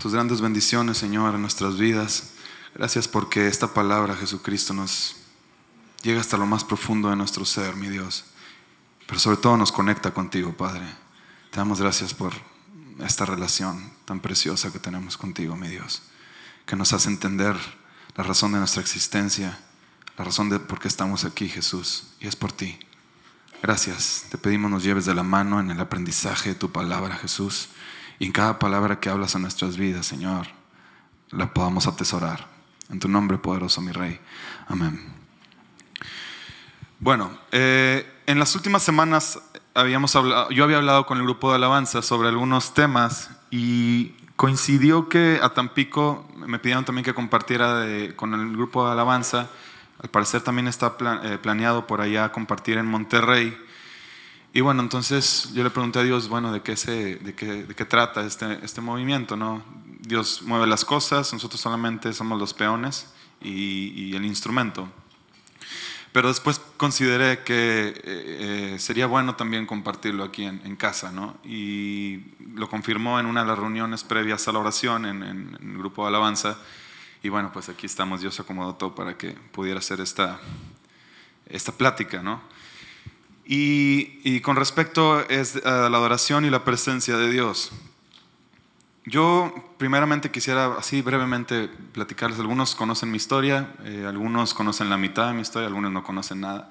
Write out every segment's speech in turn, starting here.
tus grandes bendiciones, Señor, en nuestras vidas. Gracias porque esta palabra, Jesucristo, nos llega hasta lo más profundo de nuestro ser, mi Dios. Pero sobre todo nos conecta contigo, Padre. Te damos gracias por esta relación tan preciosa que tenemos contigo, mi Dios. Que nos hace entender la razón de nuestra existencia, la razón de por qué estamos aquí, Jesús. Y es por ti. Gracias. Te pedimos nos lleves de la mano en el aprendizaje de tu palabra, Jesús. Y en cada palabra que hablas a nuestras vidas, Señor, la podamos atesorar. En tu nombre poderoso, mi Rey. Amén. Bueno, eh, en las últimas semanas habíamos yo había hablado con el grupo de alabanza sobre algunos temas y coincidió que a Tampico me pidieron también que compartiera con el grupo de alabanza. Al parecer también está eh, planeado por allá compartir en Monterrey. Y bueno, entonces yo le pregunté a Dios, bueno, ¿de qué, se, de qué, de qué trata este, este movimiento? ¿no? Dios mueve las cosas, nosotros solamente somos los peones y, y el instrumento. Pero después consideré que eh, eh, sería bueno también compartirlo aquí en, en, casa, ¿no? Y lo confirmó en una de las reuniones previas a la oración en, en, en el grupo de alabanza. Y bueno, pues aquí estamos, Dios acomodó todo para que pudiera hacer esta, esta plática, ¿no? Y, y, con respecto es a la adoración y la presencia de Dios, yo primeramente quisiera así brevemente platicarles, algunos conocen mi historia, eh, algunos conocen la mitad de mi historia, algunos no conocen nada.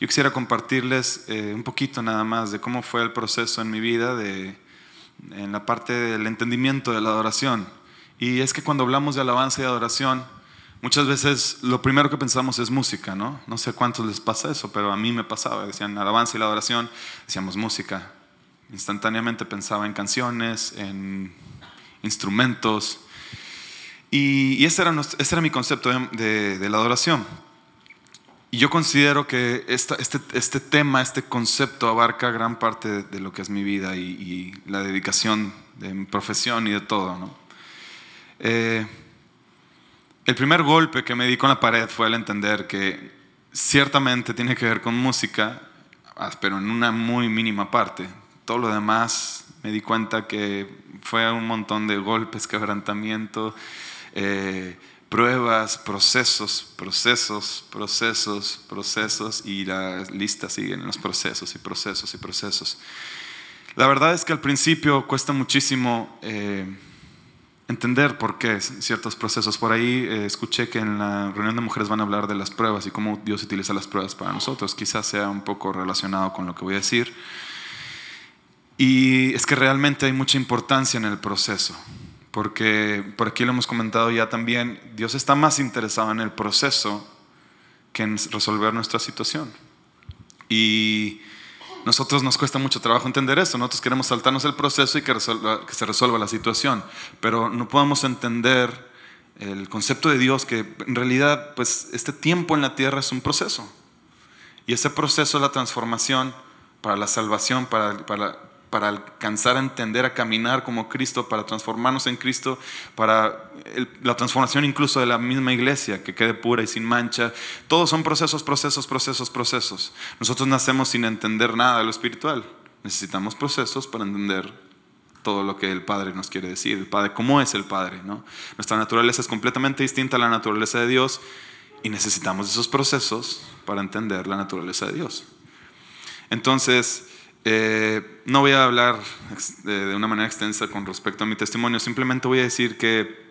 Yo quisiera compartirles eh, un poquito nada más de cómo fue el proceso en mi vida de, en la parte del entendimiento de la adoración. Y es que cuando hablamos de alabanza y adoración, Muchas veces lo primero que pensamos es música, ¿no? No sé cuántos les pasa eso, pero a mí me pasaba. Decían alabanza y la adoración, decíamos música. Instantáneamente pensaba en canciones, en instrumentos. Y, y ese, era ese, era mi concepto de, de, de, la adoración. Y yo considero que esta, este, este, tema, este concepto abarca gran parte de, de lo que es mi vida y, y, la dedicación de mi profesión y de todo, ¿no? Eh, el primer golpe que me di con la pared fue al entender que ciertamente tiene que ver con música, ah, pero en una muy mínima parte. Todo lo demás me di cuenta que fue un montón de golpes, quebrantamiento, eh, pruebas, procesos, procesos, procesos, procesos, y la lista sigue en los procesos y procesos y procesos. La verdad es que al principio cuesta muchísimo... Eh, entender por qué ciertos procesos. Por ahí eh, escuché que en la reunión de mujeres van a hablar de las pruebas y cómo Dios utiliza las pruebas para nosotros. Quizás sea un poco relacionado con lo que voy a decir. Y es que realmente hay mucha importancia en el proceso, porque por aquí lo hemos comentado ya también, Dios está más interesado en el proceso que en resolver nuestra situación. Y nosotros nos cuesta mucho trabajo entender eso. Nosotros queremos saltarnos el proceso y que, se resuelva la situación, pero no podemos entender el concepto de Dios que en realidad pues este tiempo en la tierra es un proceso. Y ese proceso es la transformación para la salvación, para, para, para alcanzar a entender, a caminar como Cristo, para transformarnos en Cristo, para la transformación incluso de la misma iglesia, que quede pura y sin mancha. Todos son procesos, procesos, procesos, procesos. Nosotros nacemos sin entender nada de lo espiritual. Necesitamos procesos para entender todo lo que el Padre nos quiere decir, el Padre, cómo es el Padre. ¿no? Nuestra naturaleza es completamente distinta a la naturaleza de Dios y necesitamos esos procesos para entender la naturaleza de Dios. Entonces, eh, no voy a hablar de, una manera extensa con respecto a mi testimonio, simplemente voy a decir que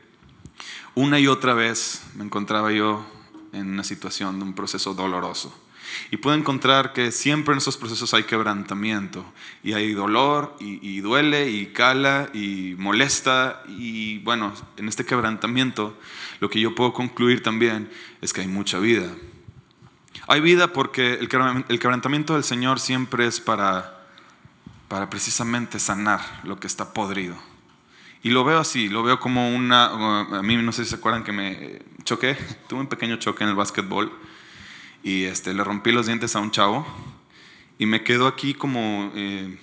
una y otra vez me encontraba yo en una situación de un proceso doloroso. Y puedo encontrar que siempre en esos procesos hay quebrantamiento y hay dolor y, y, duele y cala y molesta. Y bueno, en este quebrantamiento lo que yo puedo concluir también es que hay mucha vida. Hay vida porque el quebrantamiento del Señor siempre es para para precisamente sanar lo que está podrido. Y lo veo así, lo veo como una... A mí no sé si se acuerdan que me choqué, tuve un pequeño choque en el básquetbol y este, le rompí los dientes a un chavo y me quedó aquí como... Eh,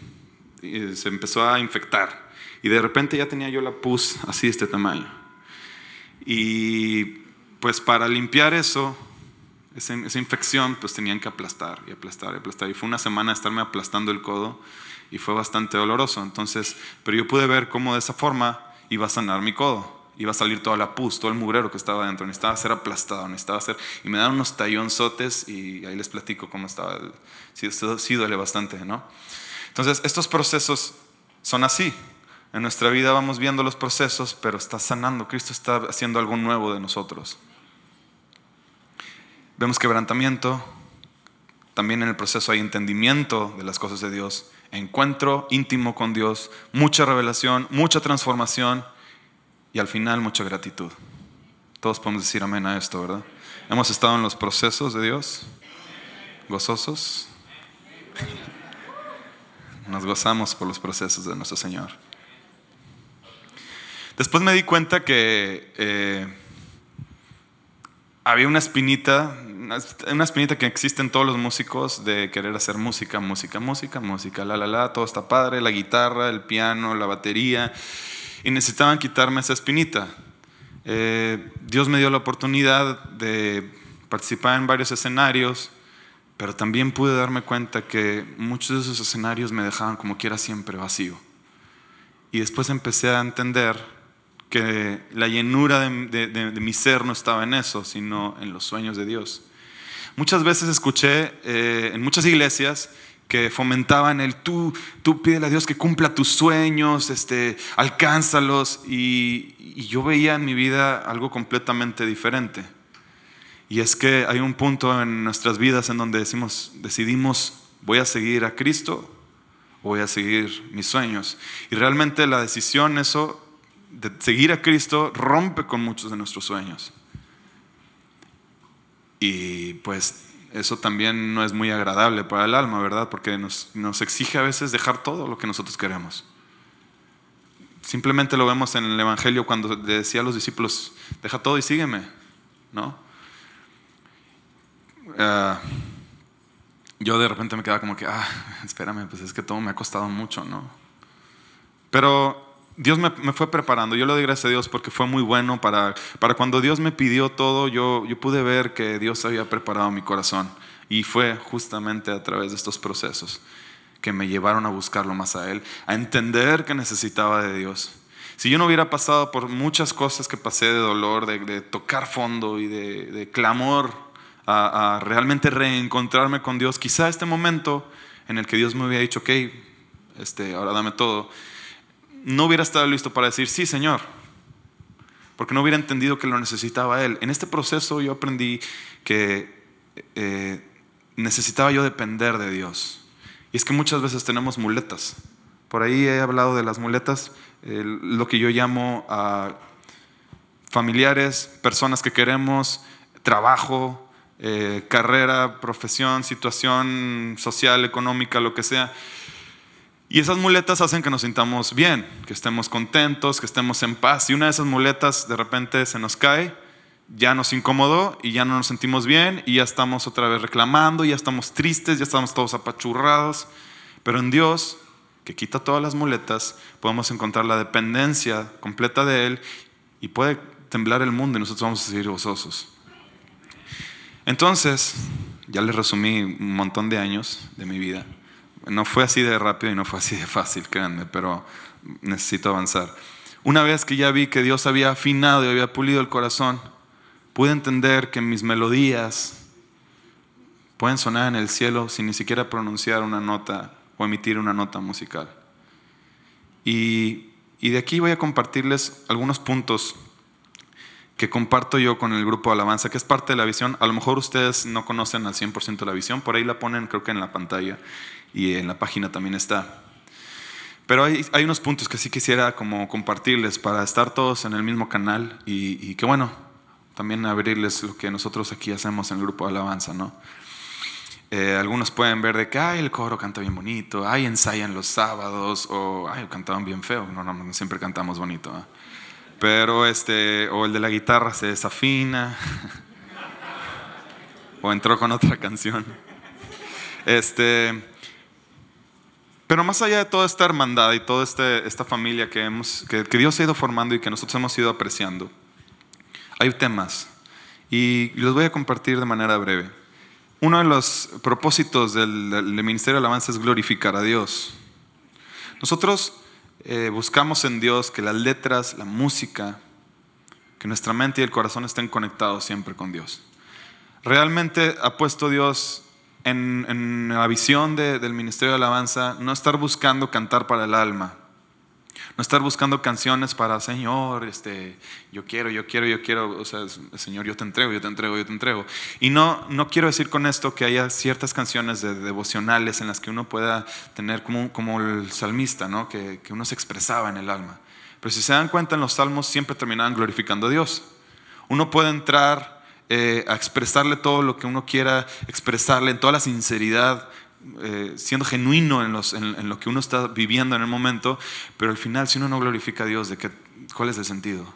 se empezó a infectar y de repente ya tenía yo la pus así de este tamaño. Y pues para limpiar eso, esa, esa infección, pues tenían que aplastar y aplastar y aplastar. Y fue una semana de estarme aplastando el codo y fue bastante doloroso. Entonces, pero yo pude ver cómo de esa forma iba a sanar mi codo. Iba a salir toda la pus, todo el mugrero que estaba dentro. Necesitaba ser aplastado, necesitaba ser... Y me daban unos tallonzotes y ahí les platico cómo estaba. El, sí, sí duele bastante, ¿no? Entonces, estos procesos son así. En nuestra vida vamos viendo los procesos, pero está sanando. Cristo está haciendo algo nuevo de nosotros. Vemos quebrantamiento. También en el proceso hay entendimiento de las cosas de Dios. Encuentro íntimo con Dios. Mucha revelación, mucha transformación. Y al final mucha gratitud. Todos podemos decir amén a esto, ¿verdad? Hemos estado en los procesos de Dios. Gozosos. Nos gozamos por los procesos de nuestro Señor. Después me di cuenta que eh, había una espinita, una espinita que existe en todos los músicos de querer hacer música, música, música, música, la, la, la, todo está padre, la guitarra, el piano, la batería, y necesitaban quitarme esa espinita. Eh, Dios me dio la oportunidad de participar en varios escenarios, pero también pude darme cuenta que muchos de esos escenarios me dejaban como quiera siempre vacío. Y después empecé a entender que la llenura de, mi ser no estaba en eso, sino en los sueños de Dios. Muchas veces escuché eh, en muchas iglesias que fomentaban el tú, tú pídele a Dios que cumpla tus sueños, este, alcánzalos, y, y yo veía en mi vida algo completamente diferente. Y es que hay un punto en nuestras vidas en donde decimos, decidimos, voy a seguir a Cristo voy a seguir mis sueños. Y realmente la decisión, eso de seguir a Cristo rompe con muchos de nuestros sueños. Y pues eso también no es muy agradable para el alma, ¿verdad? Porque nos, nos exige a veces dejar todo lo que nosotros queremos. Simplemente lo vemos en el Evangelio cuando decía a los discípulos, deja todo y sígueme, ¿no? Ah, yo de repente me quedaba como que, ah, espérame, pues es que todo me ha costado mucho, ¿no? Pero Dios me, fue preparando. Yo le doy gracias a Dios porque fue muy bueno para, para cuando Dios me pidió todo, yo, yo pude ver que Dios había preparado mi corazón. Y fue justamente a través de estos procesos que me llevaron a buscarlo más a Él, a entender que necesitaba de Dios. Si yo no hubiera pasado por muchas cosas que pasé de dolor, de, tocar fondo y de, clamor, a, realmente reencontrarme con Dios, quizá este momento en el que Dios me había dicho, ok, este, ahora dame todo, no hubiera estado listo para decir, sí, Señor, porque no hubiera entendido que lo necesitaba Él. En este proceso yo aprendí que eh, necesitaba yo depender de Dios. Y es que muchas veces tenemos muletas. Por ahí he hablado de las muletas, lo que yo llamo a familiares, personas que queremos, trabajo, eh, carrera, profesión, situación social, económica, lo que sea. Y esas muletas hacen que nos sintamos bien, que estemos contentos, que estemos en paz. Y una de esas muletas de repente se nos cae, ya nos incomodó y ya no nos sentimos bien y ya estamos otra vez reclamando, ya estamos tristes, ya estamos todos apachurrados. Pero en Dios, que quita todas las muletas, podemos encontrar la dependencia completa de Él y puede temblar el mundo y nosotros vamos a seguir gozosos. Entonces, ya les resumí un montón de años de mi vida. No fue así de rápido y no fue así de fácil, créanme, pero necesito avanzar. Una vez que ya vi que Dios había afinado y había pulido el corazón, pude entender que mis melodías pueden sonar en el cielo sin ni siquiera pronunciar una nota o emitir una nota musical. Y, y de aquí voy a compartirles algunos puntos que comparto yo con el grupo alabanza, que es parte de la visión. A lo mejor ustedes no conocen al 100% la visión, por ahí la ponen creo que en la pantalla y en la página también está. Pero hay, unos puntos que sí quisiera como compartirles para estar todos en el mismo canal y, que bueno, también abrirles lo que nosotros aquí hacemos en el grupo de alabanza, ¿no? Eh, algunos pueden ver de que, ay, el coro canta bien bonito, ay, ensayan los sábados, o, ay, cantaban bien feo. No, no, siempre cantamos bonito. Pero este, o el de la guitarra se desafina, o entró con otra canción. Este, pero más allá de toda esta hermandad y toda este, esta familia que, hemos, que, Dios ha ido formando y que nosotros hemos ido apreciando, hay temas y los voy a compartir de manera breve. Uno de los propósitos del, del Ministerio de Alabanza es glorificar a Dios. Nosotros eh, buscamos en Dios que las letras, la música, que nuestra mente y el corazón estén conectados siempre con Dios. Realmente ha puesto Dios en, la visión del Ministerio de Alabanza no estar buscando cantar para el alma, no estar buscando canciones para Señor, este, yo quiero, yo quiero, yo quiero, o sea, Señor, yo te entrego, yo te entrego, yo te entrego. Y no, no quiero decir con esto que haya ciertas canciones de, devocionales en las que uno pueda tener como, como el salmista, ¿no? que, que uno se expresaba en el alma. Pero si se dan cuenta, en los salmos siempre terminaban glorificando a Dios. Uno puede entrar eh, a expresarle todo lo que uno quiera expresarle, en toda la sinceridad, eh, siendo genuino en, lo que uno está viviendo en el momento, pero al final, si uno no glorifica a Dios, ¿de qué, ¿cuál es el sentido?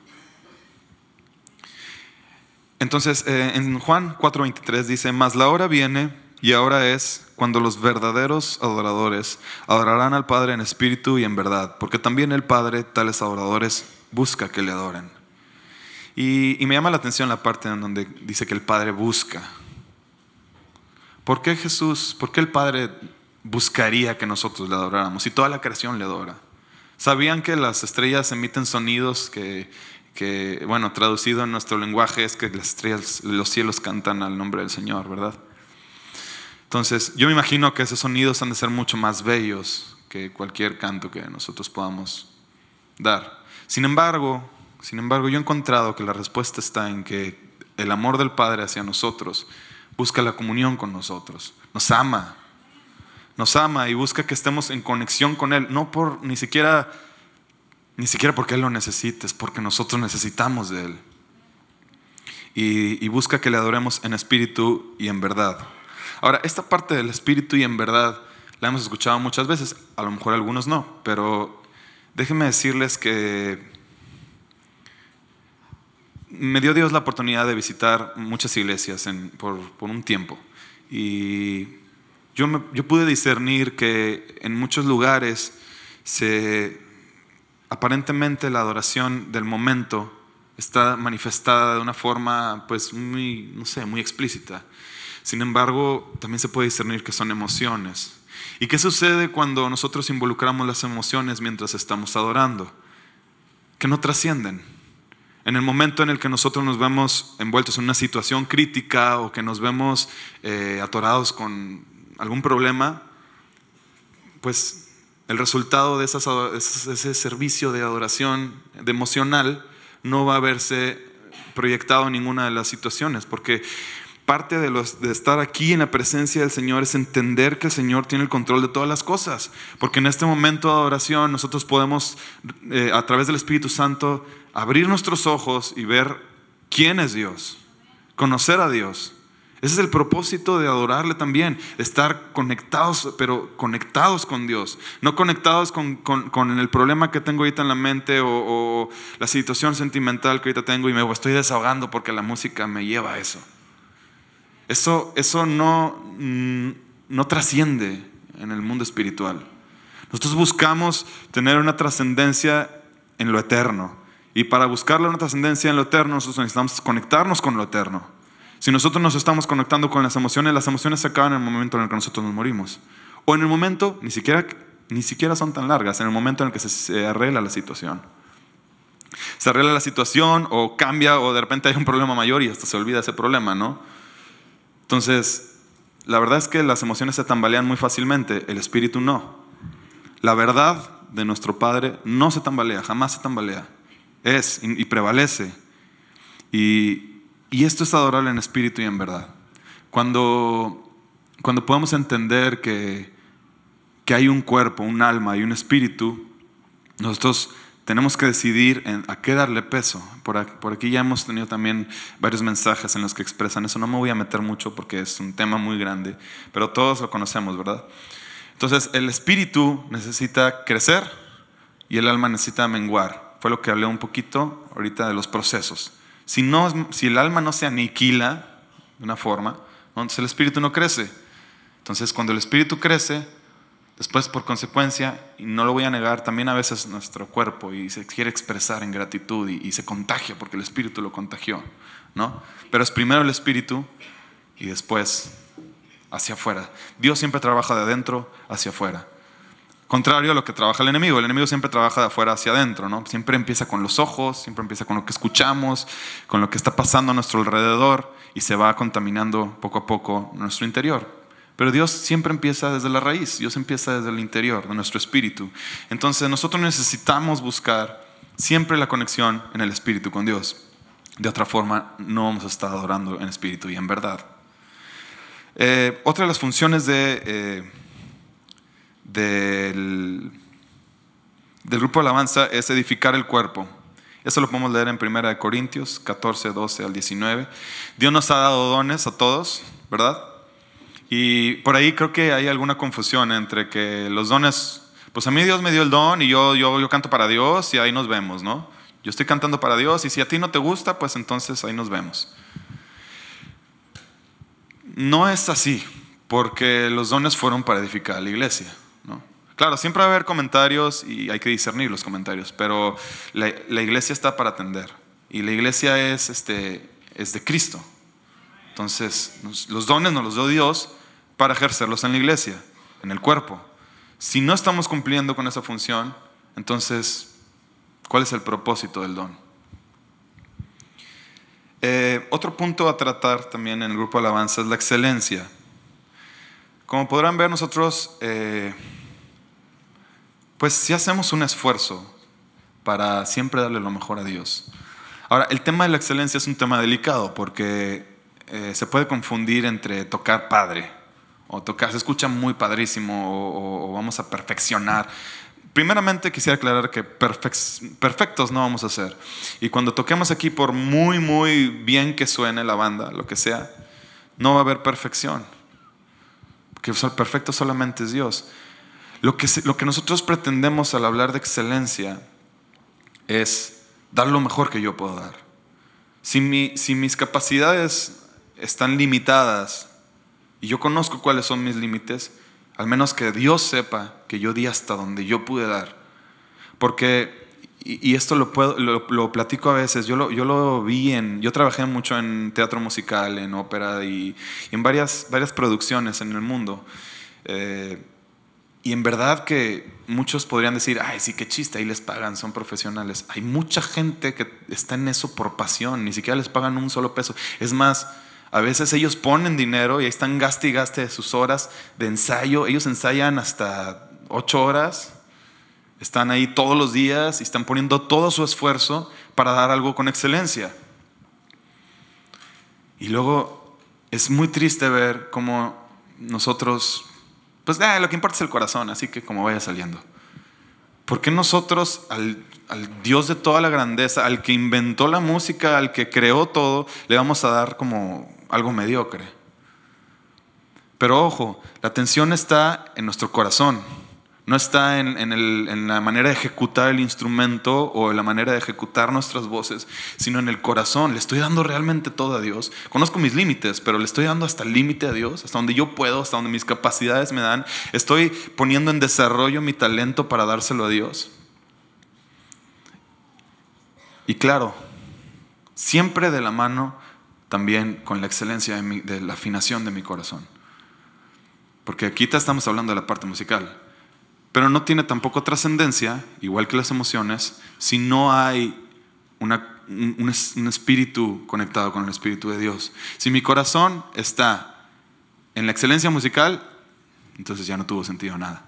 Entonces, eh, en Juan 4:23 dice, mas la hora viene y ahora es cuando los verdaderos adoradores adorarán al Padre en espíritu y en verdad, porque también el Padre, tales adoradores, busca que le adoren. Y, me llama la atención la parte en donde dice que el Padre busca. ¿Por qué Jesús, por qué el Padre buscaría que nosotros le adoráramos y toda la creación le adora? ¿Sabían que las estrellas emiten sonidos que, que, bueno, traducido en nuestro lenguaje es que las estrellas, los cielos cantan al nombre del Señor, ¿verdad? Entonces, yo me imagino que esos sonidos han de ser mucho más bellos que cualquier canto que nosotros podamos dar. Sin embargo, sin embargo, yo he encontrado que la respuesta está en que el amor del Padre hacia nosotros busca la comunión con nosotros, nos ama, nos ama y busca que estemos en conexión con Él, no por ni siquiera, ni siquiera porque Él lo necesite, es porque nosotros necesitamos de Él. Y, y busca que le adoremos en espíritu y en verdad. Ahora, esta parte del espíritu y en verdad la hemos escuchado muchas veces, a lo mejor algunos no, pero déjenme decirles que me dio Dios la oportunidad de visitar muchas iglesias por, un tiempo. Y yo, yo pude discernir que en muchos lugares se, aparentemente la adoración del momento está manifestada de una forma pues muy, no sé, muy explícita. Sin embargo, también se puede discernir que son emociones. ¿Y qué sucede cuando nosotros involucramos las emociones mientras estamos adorando? Que no trascienden. En el momento en el que nosotros nos vemos envueltos en una situación crítica o que nos vemos eh, atorados con algún problema, pues el resultado de ese servicio de adoración de emocional no va a verse proyectado en ninguna de las situaciones, porque Parte de, los, de, estar aquí en la presencia del Señor es entender que el Señor tiene el control de todas las cosas. Porque en este momento de adoración nosotros podemos, eh, a través del Espíritu Santo, abrir nuestros ojos y ver quién es Dios, conocer a Dios. Ese es el propósito de adorarle también, estar conectados, pero conectados con Dios, no conectados con, el problema que tengo ahorita en la mente o, o la situación sentimental que ahorita tengo y me estoy desahogando porque la música me lleva a eso. Eso, eso no, mm, no trasciende en el mundo espiritual. Nosotros buscamos tener una trascendencia en lo eterno. Y para buscarle una trascendencia en lo eterno, nosotros necesitamos conectarnos con lo eterno. Si nosotros nos estamos conectando con las emociones, las emociones se acaban en el momento en el que nosotros nos morimos. O en el momento, ni siquiera, ni siquiera son tan largas, en el momento en el que se arregla la situación. Se arregla la situación o cambia o de repente hay un problema mayor y hasta se olvida ese problema, ¿no? Entonces, la verdad es que las emociones se tambalean muy fácilmente, el espíritu no. La verdad de nuestro Padre no se tambalea, jamás se tambalea. Es y, prevalece. Y, esto es adorable en espíritu y en verdad. Cuando, cuando podemos entender que, que hay un cuerpo, un alma y un espíritu, nosotros tenemos que decidir a qué darle peso. Por aquí, ya hemos tenido también varios mensajes en los que expresan eso. No me voy a meter mucho porque es un tema muy grande, pero todos lo conocemos, ¿verdad? Entonces, el espíritu necesita crecer y el alma necesita menguar. Fue lo que hablé un poquito ahorita de los procesos. Si, no, si el alma no se aniquila de una forma, entonces el espíritu no crece. Entonces, cuando el espíritu crece, Después, por consecuencia, y no lo voy a negar, también a veces nuestro cuerpo y se quiere expresar en gratitud y, se contagia porque el Espíritu lo contagió, ¿no? Pero es primero el Espíritu y después hacia afuera. Dios siempre trabaja de adentro hacia afuera. Contrario a lo que trabaja el enemigo. El enemigo siempre trabaja de afuera hacia adentro, ¿no? Siempre empieza con los ojos, siempre empieza con lo que escuchamos, con lo que está pasando a nuestro alrededor y se va contaminando poco a poco nuestro interior. Pero Dios siempre empieza desde la raíz, Dios empieza desde el interior de nuestro espíritu. Entonces nosotros necesitamos buscar siempre la conexión en el espíritu con Dios. De otra forma, no vamos a estar adorando en espíritu y en verdad. Eh, otra de las funciones eh, del, del, grupo de alabanza es edificar el cuerpo. Eso lo podemos leer en 1 Corintios 14, 12 al 19. Dios nos ha dado dones a todos, ¿verdad? Y por ahí creo que hay alguna confusión entre que los dones, pues a mí Dios me dio el don y yo, yo, canto para Dios y ahí nos vemos, ¿no? Yo estoy cantando para Dios y si a ti no te gusta, pues entonces ahí nos vemos. No es así, porque los dones fueron para edificar la iglesia. ¿no? Claro, siempre va a haber comentarios y hay que discernir los comentarios, pero la, la iglesia está para atender y la iglesia es, este, es de Cristo. Entonces, los dones nos los dio Dios para ejercerlos en la iglesia, en el cuerpo. Si no estamos cumpliendo con esa función, entonces, ¿cuál es el propósito del don? Eh, otro punto a tratar también en el grupo alabanza es la excelencia. Como podrán ver nosotros, eh, pues si hacemos un esfuerzo para siempre darle lo mejor a Dios. Ahora, el tema de la excelencia es un tema delicado porque eh, se puede confundir entre tocar padre o tocar, se escucha muy padrísimo o, vamos a perfeccionar. Primeramente quisiera aclarar que perfectos no vamos a ser. Y cuando toquemos aquí, por muy, muy bien que suene la banda, lo que sea, no va a haber perfección. Porque perfecto solamente es Dios. Lo que, lo que nosotros pretendemos al hablar de excelencia es dar lo mejor que yo puedo dar. Si, mi, si mis capacidades están limitadas y yo conozco cuáles son mis límites, al menos que Dios sepa que yo di hasta donde yo pude dar. Porque, y, esto lo, puedo, lo, platico a veces, yo lo, yo lo vi en, yo trabajé mucho en teatro musical, en ópera y, en varias, varias producciones en el mundo. Eh, y en verdad que muchos podrían decir, ay, sí, qué chiste, ahí les pagan, son profesionales. Hay mucha gente que está en eso por pasión, ni siquiera les pagan un solo peso. Es más, a veces ellos ponen dinero y están gaste y gaste de sus horas de ensayo. Ellos ensayan hasta ocho horas, están ahí todos los días y están poniendo todo su esfuerzo para dar algo con excelencia. Y luego es muy triste ver cómo nosotros, pues ah, lo que importa es el corazón, así que como vaya saliendo. ¿Por qué nosotros al, Dios de toda la grandeza, al que inventó la música, al que creó todo, le vamos a dar como algo mediocre. Pero ojo, la atención está en nuestro corazón, no está en, la manera de ejecutar el instrumento o en la manera de ejecutar nuestras voces, sino en el corazón. Le estoy dando realmente todo a Dios. Conozco mis límites, pero le estoy dando hasta el límite a Dios, hasta donde yo puedo, hasta donde mis capacidades me dan. Estoy poniendo en desarrollo mi talento para dárselo a Dios. Y claro, siempre de la mano también con la excelencia de, la afinación de mi corazón. Porque aquí estamos hablando de la parte musical, pero no tiene tampoco trascendencia, igual que las emociones, si no hay un, espíritu conectado con el espíritu de Dios. Si mi corazón está en la excelencia musical, entonces ya no tuvo sentido nada.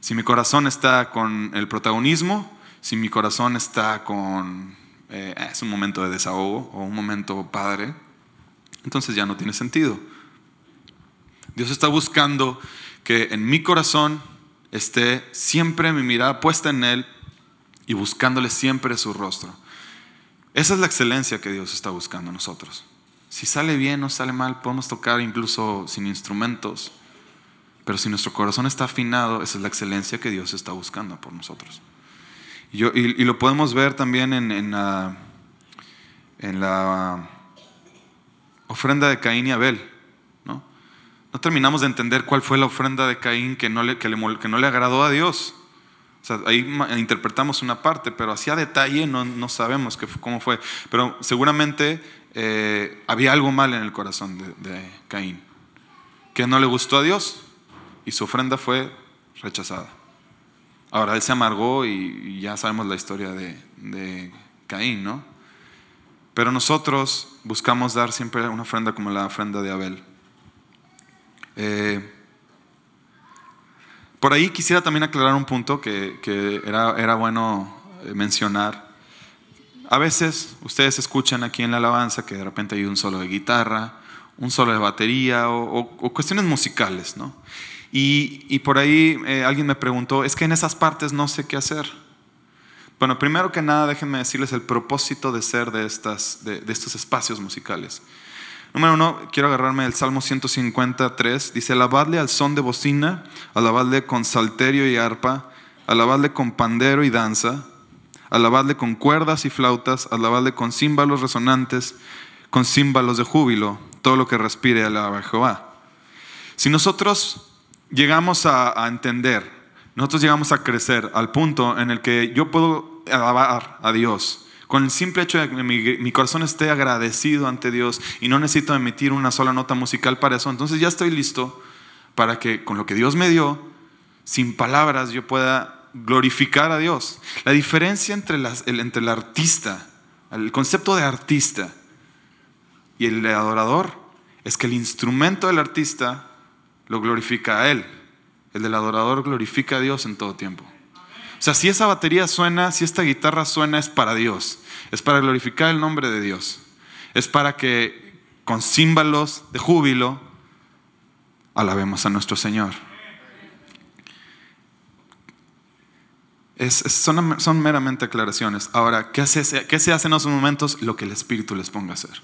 Si mi corazón está con el protagonismo, si mi corazón está con eh, es un momento de desahogo o un momento padre, entonces ya no tiene sentido. Dios está buscando que en mi corazón esté siempre mi mirada puesta en Él y buscándole siempre su rostro. Esa es la excelencia que Dios está buscando en nosotros. Si sale bien o sale mal, podemos tocar incluso sin instrumentos, pero si nuestro corazón está afinado, esa es la excelencia que Dios está buscando por nosotros. Y, lo podemos ver también en, la, en, la, ofrenda de Caín y Abel. ¿No? terminamos de entender cuál fue la ofrenda de Caín que no le, que que no le agradó a Dios. O sea, ahí interpretamos una parte, pero así a detalle no, no sabemos qué, cómo fue. Pero seguramente eh, había algo mal en el corazón de, de Caín, que no le gustó a Dios y su ofrenda fue rechazada. Ahora, él se amargó y, ya sabemos la historia de, Caín, ¿no? Pero nosotros buscamos dar siempre una ofrenda como la ofrenda de Abel. Eh, por ahí quisiera también aclarar un punto que, era, bueno eh, mencionar. A veces ustedes escuchan aquí en la alabanza que de repente hay un solo de guitarra, un solo de batería o, cuestiones musicales, ¿no? Y, por ahí eh, alguien me preguntó, es que en esas partes no sé qué hacer. Bueno, primero que nada, déjenme decirles el propósito de ser de, estos espacios musicales. Número uno, quiero agarrarme del Salmo 153. Dice, alabadle al son de bocina, alabadle con salterio y arpa, alabadle con pandero y danza, alabadle con cuerdas y flautas, alabadle con címbalos resonantes, con címbalos de júbilo, todo lo que respire alaba a Jehová. Si nosotros llegamos a, entender, nosotros llegamos a crecer al punto en el que yo puedo alabar a Dios. Con el simple hecho de que mi, corazón esté agradecido ante Dios y no necesito emitir una sola nota musical para eso, entonces ya estoy listo para que con lo que Dios me dio, sin palabras, yo pueda glorificar a Dios. La diferencia entre, el, entre el artista, el concepto de artista y el adorador es que el instrumento del artista lo glorifica a Él. El del adorador glorifica a Dios en todo tiempo. Sea, si esa batería suena, si esta guitarra suena, es para Dios. Es para glorificar el nombre de Dios. Es para que con címbalos de júbilo alabemos a nuestro Señor. son, meramente aclaraciones. Ahora, ¿qué, hace, ¿qué se hace en esos momentos? Lo que el Espíritu les ponga a hacer.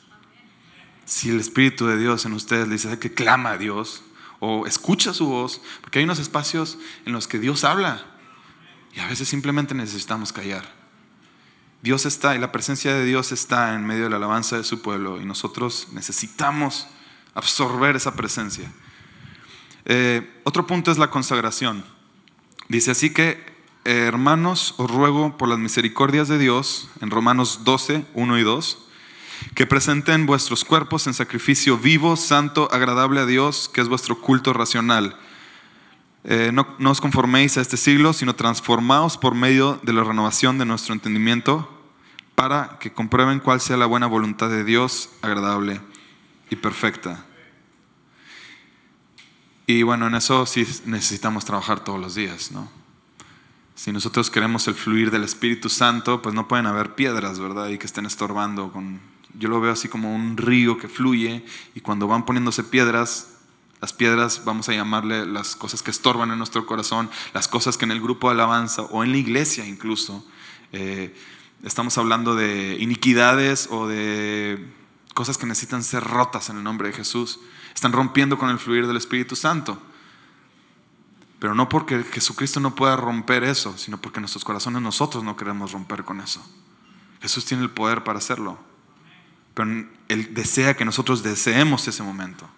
Si el Espíritu de Dios en ustedes les dice que clama a Dios, o escucha su voz, porque hay unos espacios en los que Dios habla y a veces simplemente necesitamos callar. Dios está y la presencia de Dios está en medio de la alabanza de su pueblo y nosotros necesitamos absorber esa presencia. Eh, otro punto es la consagración. Dice así que, eh, hermanos, os ruego por las misericordias de Dios, en Romanos 12, 1 y 2, que presenten vuestros cuerpos en sacrificio vivo, santo, agradable a Dios, que es vuestro culto racional. Eh, no, no, os conforméis a este siglo, sino transformaos por medio de la renovación de nuestro entendimiento, para que comprueben cuál sea la buena voluntad de Dios, agradable y perfecta. Y bueno, en eso sí necesitamos trabajar todos los días, ¿no? Si nosotros queremos el fluir del Espíritu Santo, pues no pueden haber piedras, ¿verdad? Y que estén estorbando con yo lo veo así como un río que fluye y cuando van poniéndose piedras, las piedras vamos a llamarle las cosas que estorban en nuestro corazón, las cosas que en el grupo de alabanza o en la iglesia incluso, eh, estamos hablando de iniquidades o de cosas que necesitan ser rotas en el nombre de Jesús. Están rompiendo con el fluir del Espíritu Santo. Pero no porque Jesucristo no pueda romper eso, sino porque nuestros corazones nosotros no queremos romper con eso. Jesús tiene el poder para hacerlo pero Él desea que nosotros deseemos ese momento.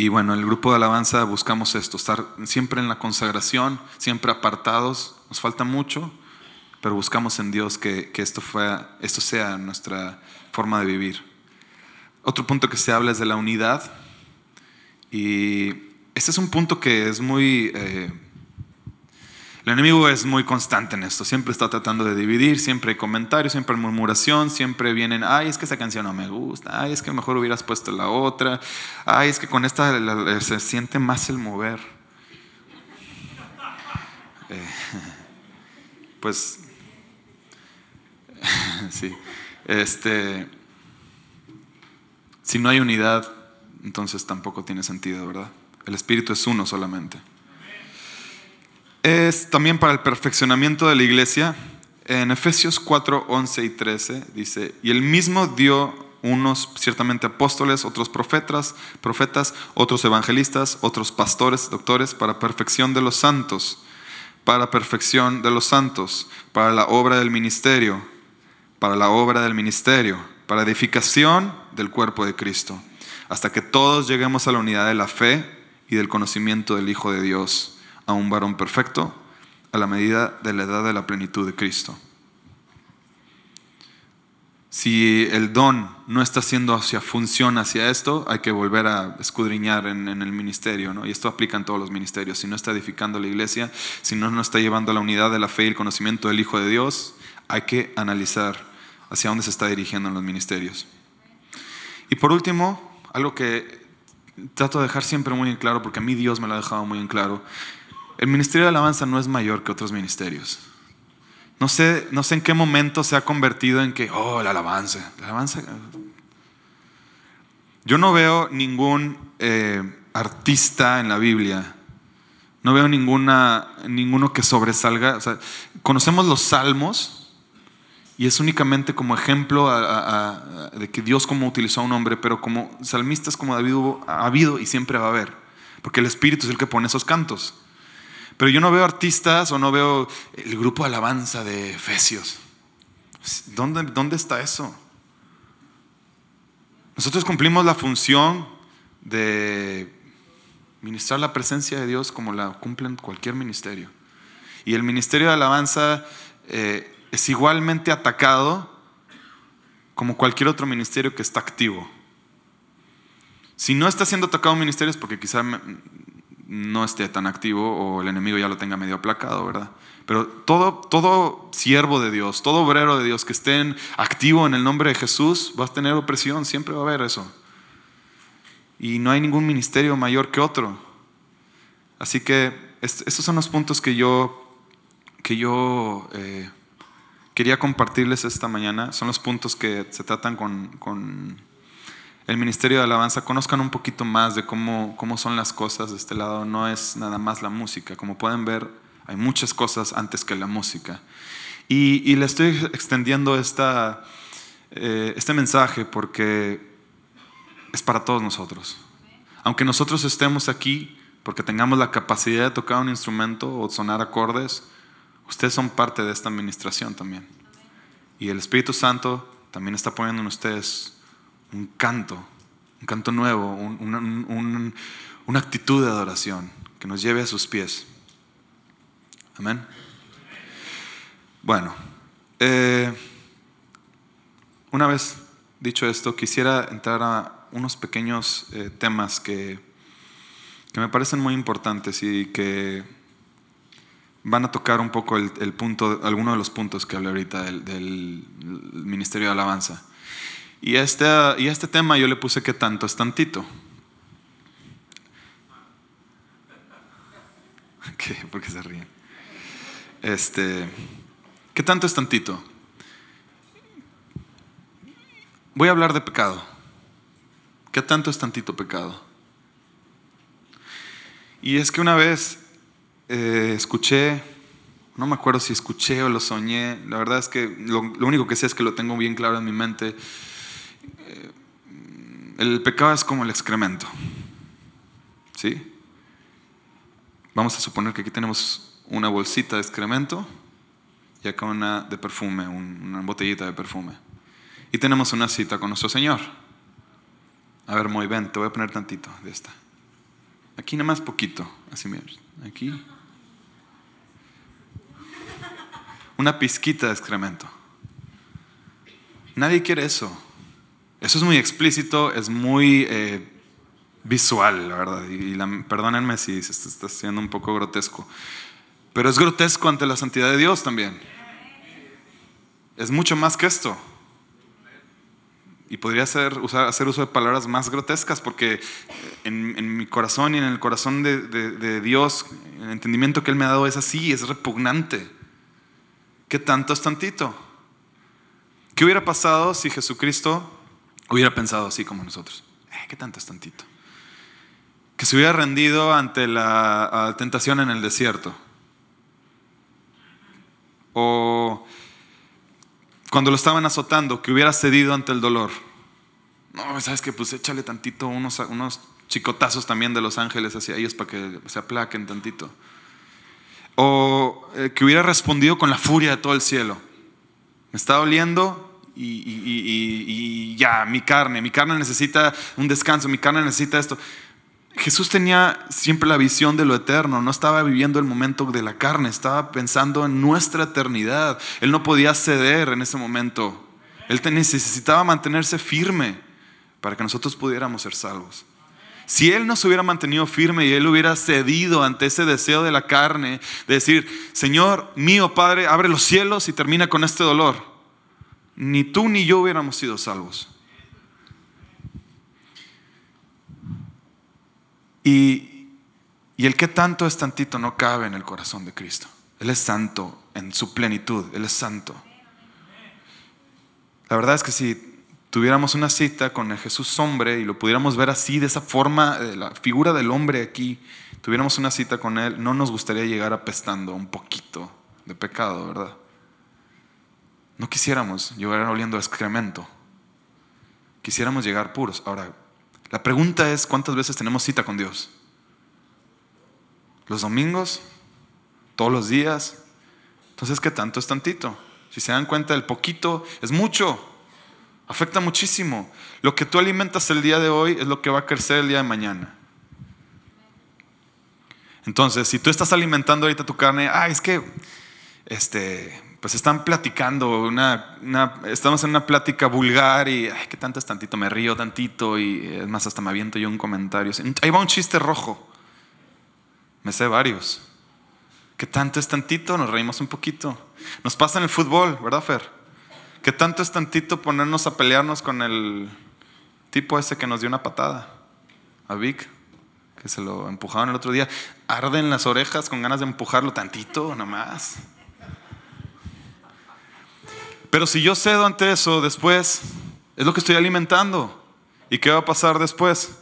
Y bueno, el grupo de alabanza buscamos esto, estar siempre en la consagración, siempre apartados, nos falta mucho, pero buscamos en Dios que, esto, fue, esto sea nuestra forma de vivir. Otro punto que se habla es de la unidad, y este es un punto que es muy... Eh, el enemigo es muy constante en esto, siempre está tratando de dividir, siempre hay comentarios, siempre hay murmuración, siempre vienen, ay, es que esa canción no me gusta, ay, es que mejor hubieras puesto la otra, ay, es que con esta se siente más el mover. Eh, pues, sí, este, si no hay unidad, entonces tampoco tiene sentido, ¿verdad? El Espíritu es uno solamente es también para el perfeccionamiento de la iglesia. En Efesios 4, 11 y 13 dice, y el mismo dio unos ciertamente apóstoles, otros profetas, profetas, otros evangelistas, otros pastores, doctores, para perfección de los santos, para perfección de los santos, para la obra del ministerio, para la obra del ministerio, para edificación del cuerpo de Cristo, hasta que todos lleguemos a la unidad de la fe y del conocimiento del Hijo de Dios a un varón perfecto a la medida de la edad de la plenitud de Cristo. si el don no está haciendo hacia función hacia esto, hay que volver a escudriñar en, el ministerio, ¿no? Y esto aplica en todos los ministerios. Si no está edificando la iglesia, si no, no está llevando a la unidad de la fe y el conocimiento del Hijo de Dios, hay que analizar hacia dónde se está dirigiendo en los ministerios. Y por último, algo que trato de dejar siempre muy en claro, porque a mí Dios me lo ha dejado muy en claro, el ministerio de alabanza no es mayor que otros ministerios. No sé, no sé en qué momento se ha convertido en que, oh, la alabanza, la alabanza. Yo no veo ningún eh, artista en la Biblia, no veo ninguna, ninguno que sobresalga. conocemos los salmos y es únicamente como ejemplo de que Dios como utilizó a un hombre, pero como salmistas como David ha habido y siempre va a haber, porque el Espíritu es el que pone esos cantos. Pero yo no veo artistas o no veo el grupo alabanza de Efesios. ¿Dónde, ¿Dónde está eso? Nosotros cumplimos la función de ministrar la presencia de Dios como la cumplen cualquier ministerio. Y el ministerio de alabanza eh, es igualmente atacado como cualquier otro ministerio que está activo. Si no está siendo atacado un ministerio es porque quizá no esté tan activo o el enemigo ya lo tenga medio aplacado, ¿verdad? Pero todo, todo siervo de Dios, todo obrero de Dios que esté activo en el nombre de Jesús va a tener opresión, siempre va a haber eso. Y no hay ningún ministerio mayor que otro. Así que estos son los puntos que yo, que yo eh, quería compartirles esta mañana. Son los puntos que se tratan con el Ministerio de Alabanza conozcan un poquito más de cómo, cómo son las cosas de este lado. No es nada más la música. Como pueden ver, hay muchas cosas antes que la música. Y, le estoy extendiendo esta, eh, este mensaje porque es para todos nosotros. Aunque nosotros estemos aquí porque tengamos la capacidad de tocar un instrumento o sonar acordes, ustedes son parte de esta administración también. Y el Espíritu Santo también está poniendo en ustedes un canto, un canto nuevo, una actitud de adoración que nos lleve a sus pies. Amén. Bueno, eh, una vez dicho esto, quisiera entrar a unos pequeños eh, temas que, que, me parecen muy importantes y que van a tocar un poco el, punto, alguno de los puntos que hablé ahorita del Ministerio de Alabanza. Y este, y este tema yo le puse que tanto es tantito. ¿Qué? ¿Por qué se ríen? Este, ¿Qué tanto es tantito? Voy a hablar de pecado. ¿Qué tanto es tantito pecado? Y es que una vez eh, escuché, no me acuerdo si escuché o lo soñé, la verdad es que lo, lo único que sé es que lo tengo bien claro en mi mente el pecado es como el excremento. ¿Sí? Vamos a suponer que aquí tenemos una bolsita de excremento y acá una de perfume, una botellita de perfume. Y tenemos una cita con nuestro Señor. A ver, muy bien, te voy a poner tantito de esta. Aquí nada más poquito, así mira. Aquí. Una pizquita de excremento. Nadie quiere eso. Eso es muy explícito, es muy eh, visual, la verdad. Y, perdónenme si se está haciendo un poco grotesco. Pero es grotesco ante la santidad de Dios también. Es mucho más que esto. Y podría hacer uso de palabras más grotescas porque en, mi corazón y en el corazón de, de, Dios, el entendimiento que Él me ha dado es así, es repugnante. ¿Qué tanto es tantito? ¿Qué hubiera pasado si Jesucristo hubiera pensado así como nosotros. Eh, ¿Qué tanto es tantito? Que se hubiera rendido ante la tentación en el desierto. O cuando lo estaban azotando, que hubiera cedido ante el dolor. No, ¿sabes qué? Pues échale tantito unos, unos chicotazos también de los ángeles hacia ellos para que se aplaquen tantito. O eh, que hubiera respondido con la furia de todo el cielo. Me está doliendo, y, ya, mi carne, mi carne necesita un descanso, mi carne necesita esto. Jesús tenía siempre la visión de lo eterno, no estaba viviendo el momento de la carne, estaba pensando en nuestra eternidad. Él no podía ceder en ese momento. Él necesitaba mantenerse firme para que nosotros pudiéramos ser salvos. Si Él no se hubiera mantenido firme y Él hubiera cedido ante ese deseo de la carne, de decir, Señor mío, Padre, abre los cielos y termina con este dolor, ni tú ni yo hubiéramos sido salvos. Y, y el que tanto es tantito no cabe en el corazón de Cristo. Él es santo en su plenitud, Él es santo. La verdad es que si tuviéramos una cita con el Jesús hombre y lo pudiéramos ver así, de esa forma, la figura del hombre aquí, tuviéramos una cita con Él, no nos gustaría llegar apestando un poquito de pecado, ¿verdad? No quisiéramos llegar oliendo a excremento. Quisiéramos llegar puros. Ahora, la pregunta es, ¿cuántas veces tenemos cita con Dios? ¿Los domingos? ¿Todos los días? Entonces, ¿qué tanto es tantito? Si se dan cuenta, el poquito es mucho. Afecta muchísimo. Lo que tú alimentas el día de hoy es lo que va a crecer el día de mañana. Entonces, si tú estás alimentando ahorita tu carne, ah, es que, este, pues están platicando, una, estamos en una plática vulgar y, ay, que tanto es tantito, me río tantito y es más, hasta me aviento yo un comentario. Ahí va un chiste rojo. Me sé varios. ¿Qué tanto es tantito? Nos reímos un poquito. Nos pasa en el fútbol, ¿verdad, Fer? ¿Qué tanto es tantito ponernos a pelearnos con el tipo ese que nos dio una patada? A Vic, que se lo empujaron el otro día. Arden las orejas con ganas de empujarlo tantito, nomás. Pero si yo cedo ante eso después, es lo que estoy alimentando. ¿Y qué va a pasar después?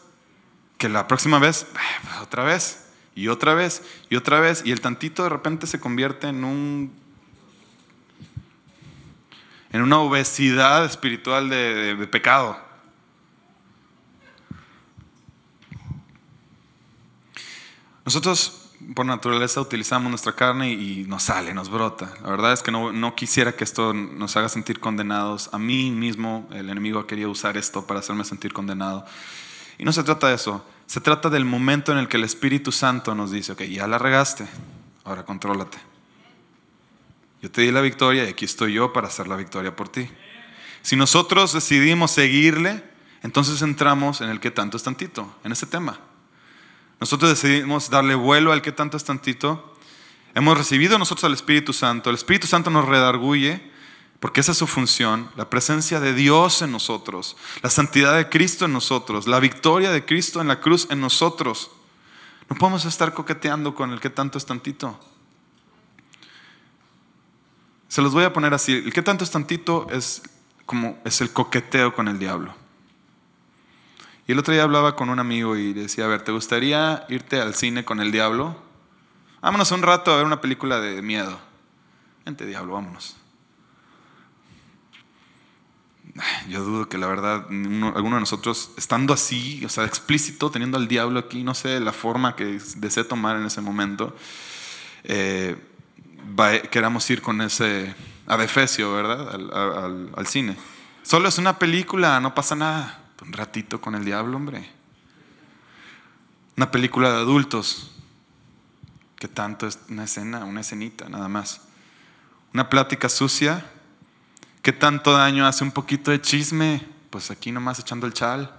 Que la próxima vez, otra vez, y otra vez, y otra vez, y el tantito de repente se convierte en un en una obesidad espiritual de, pecado. Nosotros por naturaleza utilizamos nuestra carne y nos sale, nos brota. La verdad es que no, quisiera que esto nos haga sentir condenados. A mí mismo el enemigo ha querido usar esto para hacerme sentir condenado. Y no se trata de eso. Se trata del momento en el que el Espíritu Santo nos dice, ok, ya la regaste, ahora contrólate. Yo te di la victoria y aquí estoy yo para hacer la victoria por ti. Si nosotros decidimos seguirle, entonces entramos en el que tanto es tantito, en ese tema. Nosotros decidimos darle vuelo al que tanto es tantito. Hemos recibido nosotros al Espíritu Santo. El Espíritu Santo nos redarguye porque esa es su función, la presencia de Dios en nosotros, la santidad de Cristo en nosotros, la victoria de Cristo en la cruz en nosotros. No podemos estar coqueteando con el que tanto es tantito. Se los voy a poner así. El que tanto es tantito es como es el coqueteo con el diablo. Y el otro día hablaba con un amigo y decía, a ver, ¿te gustaría irte al cine con el diablo? Vámonos un rato a ver una película de miedo. Vente, diablo, vámonos. Yo dudo que la verdad alguno de nosotros, estando así, o sea, explícito, teniendo al diablo aquí, no sé la forma que desee tomar en ese momento, eh, queramos ir con ese adefesio, ¿verdad? Al, cine. Solo es una película, no pasa nada. Un ratito con el diablo, hombre. Una película de adultos, que tanto es una escena, una escenita, nada más. Una plática sucia, que tanto daño hace un poquito de chisme, pues aquí nomás echando el chal.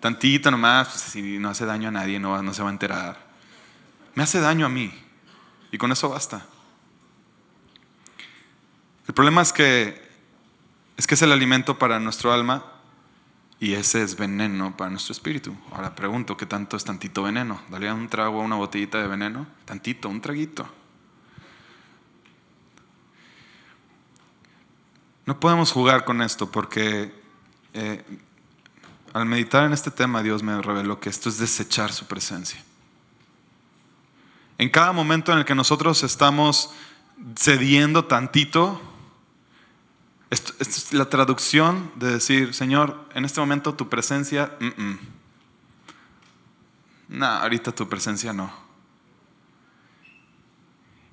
Tantito nomás, pues si no hace daño a nadie, no, no se va a enterar. Me hace daño a mí. Y con eso basta. El problema es que es que es el alimento para nuestro alma y ese es veneno para nuestro espíritu. Ahora pregunto, ¿qué tanto es tantito veneno? Dale un trago a una botellita de veneno? Tantito, un traguito. No podemos jugar con esto porque eh, al meditar en este tema Dios me reveló que esto es desechar su presencia. En cada momento en el que nosotros estamos cediendo tantito, esto, es la traducción de decir, Señor, en este momento tu presencia, no, ahorita tu presencia no.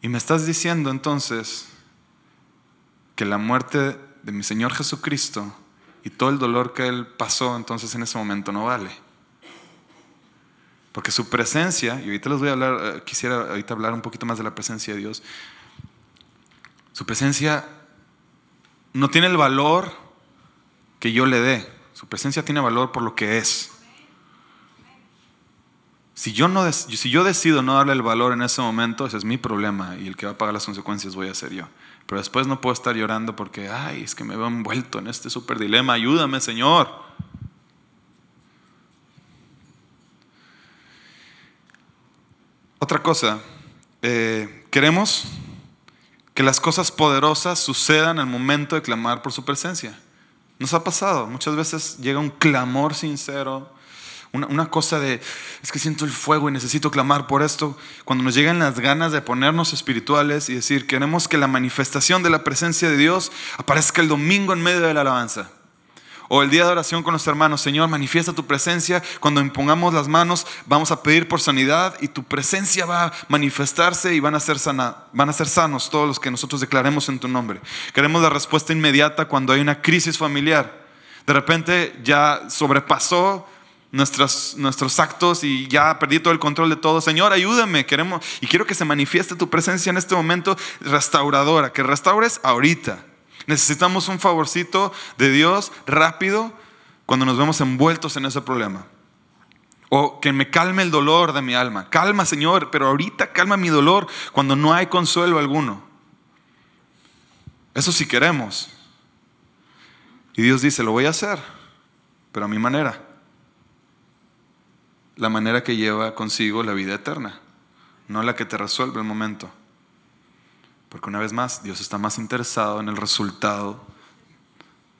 Y me estás diciendo entonces que la muerte de mi Señor Jesucristo y todo el dolor que Él pasó entonces en ese momento no vale. Porque su presencia, y ahorita les voy a hablar, eh, quisiera ahorita hablar un poquito más de la presencia de Dios. Su presencia no tiene el valor que yo le dé. Su presencia tiene valor por lo que es. Si yo, no, si yo decido no darle el valor en ese momento, ese es mi problema y el que va a pagar las consecuencias voy a ser yo. Pero después no puedo estar llorando porque, ay, es que me veo envuelto en este súper dilema, ayúdame Señor. Otra cosa, eh, queremos que las cosas poderosas sucedan al momento de clamar por su presencia. Nos ha pasado, muchas veces llega un clamor sincero, una, cosa de, es que siento el fuego y necesito clamar por esto. Cuando nos llegan las ganas de ponernos espirituales y decir, queremos que la manifestación de la presencia de Dios aparezca el domingo en medio de la alabanza. O el día de oración con los hermanos, Señor, manifiesta tu presencia. Cuando impongamos las manos, vamos a pedir por sanidad y tu presencia va a manifestarse y van a ser, van a ser sanos todos los que nosotros declaremos en tu nombre. Queremos la respuesta inmediata cuando hay una crisis familiar. De repente ya sobrepasó nuestros, nuestros actos y ya perdí todo el control de todo. Señor, ayúdame, queremos y quiero que se manifieste tu presencia en este momento restauradora, que restaures ahorita. Necesitamos un favorcito de Dios rápido cuando nos vemos envueltos en ese problema. O que me calme el dolor de mi alma. Calma, Señor, pero ahorita calma mi dolor cuando no hay consuelo alguno. Eso sí queremos. Y Dios dice, lo voy a hacer, pero a mi manera la manera que lleva consigo la vida eterna, no la que te resuelve el momento. Porque una vez más, Dios está más interesado en el resultado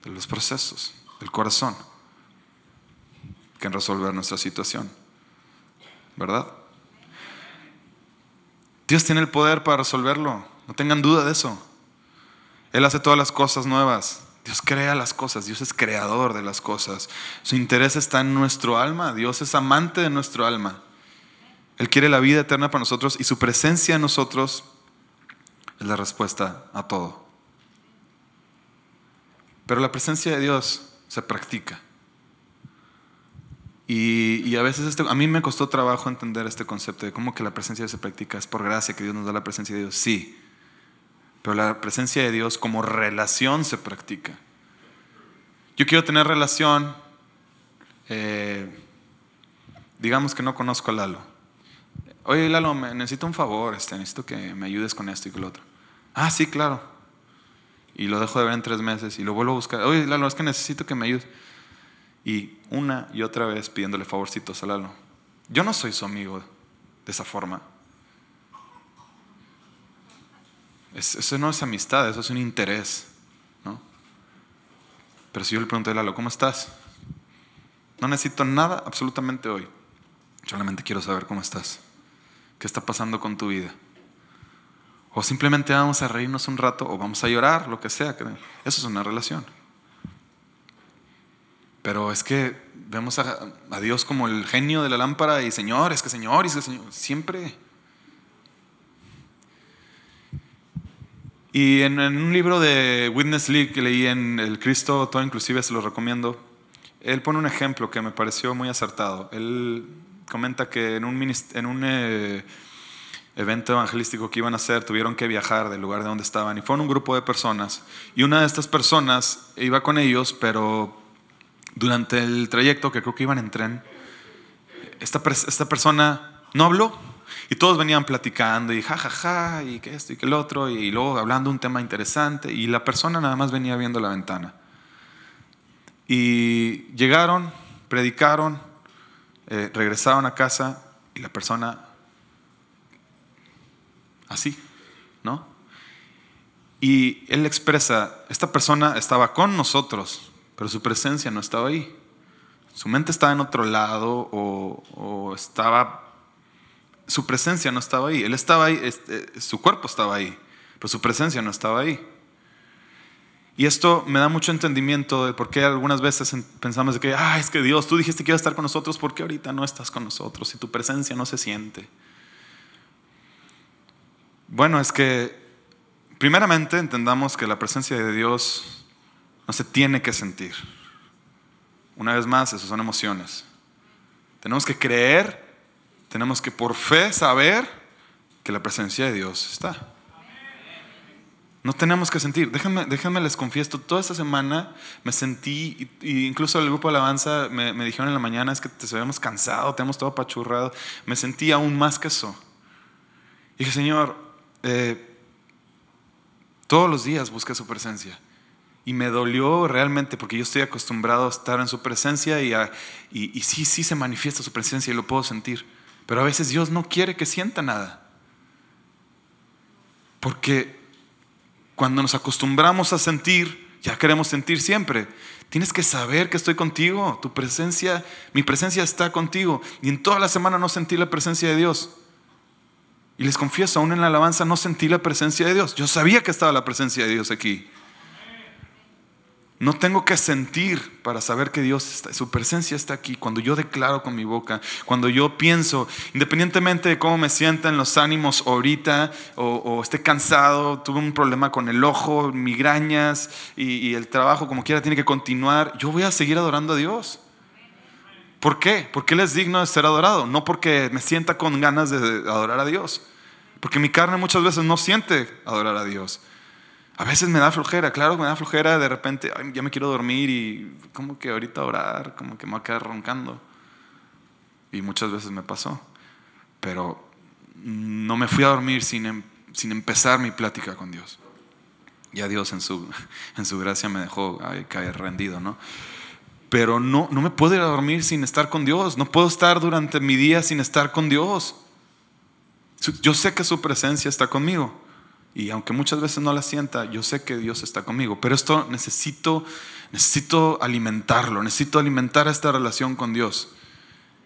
de los procesos, del corazón, que en resolver nuestra situación. ¿Verdad? Dios tiene el poder para resolverlo, no tengan duda de eso. Él hace todas las cosas nuevas. Dios crea las cosas, Dios es creador de las cosas. Su interés está en nuestro alma, Dios es amante de nuestro alma. Él quiere la vida eterna para nosotros y su presencia en nosotros es la respuesta a todo. Pero la presencia de Dios se practica. Y, a veces a mí me costó trabajo entender este concepto de cómo que la presencia de Dios se practica. Es por gracia que Dios nos da la presencia de Dios. Sí, pero la presencia de Dios como relación se practica. Yo quiero tener relación, eh, digamos que no conozco a Lalo. Oye, Lalo, necesito un favor, este, necesito que me ayudes con esto y con lo otro. Ah, sí, claro. Y lo dejo de ver en tres meses y lo vuelvo a buscar. Oye, Lalo, es que necesito que me ayudes. Y una y otra vez pidiéndole favorcitos a Lalo. Yo no soy su amigo de esa forma. eso no es amistad, eso es un interés. ¿no? Pero si yo le pregunto a Lalo, ¿cómo estás? No necesito nada absolutamente hoy. Solamente quiero saber cómo estás. ¿Qué está pasando con tu vida? O simplemente vamos a reírnos un rato o vamos a llorar, lo que sea. Eso es una relación. Pero es que vemos a, a Dios como el genio de la lámpara y Señor, es que Señor, es que Señor, siempre Y en, un libro de Witness League que leí en El Cristo, todo inclusive se lo recomiendo, él pone un ejemplo que me pareció muy acertado. Él comenta que en un, en un eh, evento evangelístico que iban a hacer tuvieron que viajar del lugar de donde estaban y fueron un grupo de personas. Y una de estas personas iba con ellos, pero durante el trayecto, que creo que iban en tren, esta, esta persona no habló y todos venían platicando y jajaja, ja, ja, y que esto y que el otro, y luego hablando un tema interesante, y la persona nada más venía viendo la ventana. Y llegaron, predicaron, eh, regresaron a casa, y la persona así, ¿no? Y él expresa, esta persona estaba con nosotros, pero su presencia no estaba ahí. Su mente estaba en otro lado o, estaba su presencia no estaba ahí. Él estaba ahí, este, su cuerpo estaba ahí, pero su presencia no estaba ahí. Y esto me da mucho entendimiento de por qué algunas veces pensamos de que, ah, es que Dios, tú dijiste que ibas a estar con nosotros, ¿por qué ahorita no estás con nosotros y tu presencia no se siente? Bueno, es que primeramente entendamos que la presencia de Dios no se tiene que sentir. Una vez más, eso son emociones. Tenemos que creer tenemos que por fe saber que la presencia de Dios está. No tenemos que sentir. Déjenme, déjenme les confieso, toda esta semana me sentí, y, incluso el grupo de alabanza me, dijeron en la mañana, es que te habíamos cansado, tenemos todo apachurrado. Me sentí aún más que eso. Y dije, Señor, eh, todos los días busca su presencia. Y me dolió realmente porque yo estoy acostumbrado a estar en su presencia y, y, y sí, sí se manifiesta su presencia y lo puedo sentir. Pero a veces Dios no quiere que sienta nada. Porque cuando nos acostumbramos a sentir, ya queremos sentir siempre. Tienes que saber que estoy contigo. Tu presencia, mi presencia está contigo. Y en toda la semana no sentí la presencia de Dios. Y les confieso, aún en la alabanza no sentí la presencia de Dios. Yo sabía que estaba la presencia de Dios aquí. No tengo que sentir para saber que Dios está, su presencia está aquí. Cuando yo declaro con mi boca, cuando yo pienso, independientemente de cómo me sientan los ánimos ahorita, o, esté cansado, tuve un problema con el ojo, migrañas y, el trabajo como quiera tiene que continuar, yo voy a seguir adorando a Dios. ¿Por qué? Porque Él es digno de ser adorado, no porque me sienta con ganas de adorar a Dios. Porque mi carne muchas veces no siente adorar a Dios. A veces me da flojera, claro, me da flojera, de repente ya me quiero dormir y como que ahorita orar, como que me va a quedar roncando. Y muchas veces me pasó. Pero no me fui a dormir sin, em, sin empezar mi plática con Dios. Ya Dios en su, en su gracia me dejó caer rendido, ¿no? Pero no, no me puedo ir a dormir sin estar con Dios. No puedo estar durante mi día sin estar con Dios. Yo sé que su presencia está conmigo. Y aunque muchas veces no la sienta, yo sé que Dios está conmigo. Pero esto necesito, necesito alimentarlo, necesito alimentar esta relación con Dios.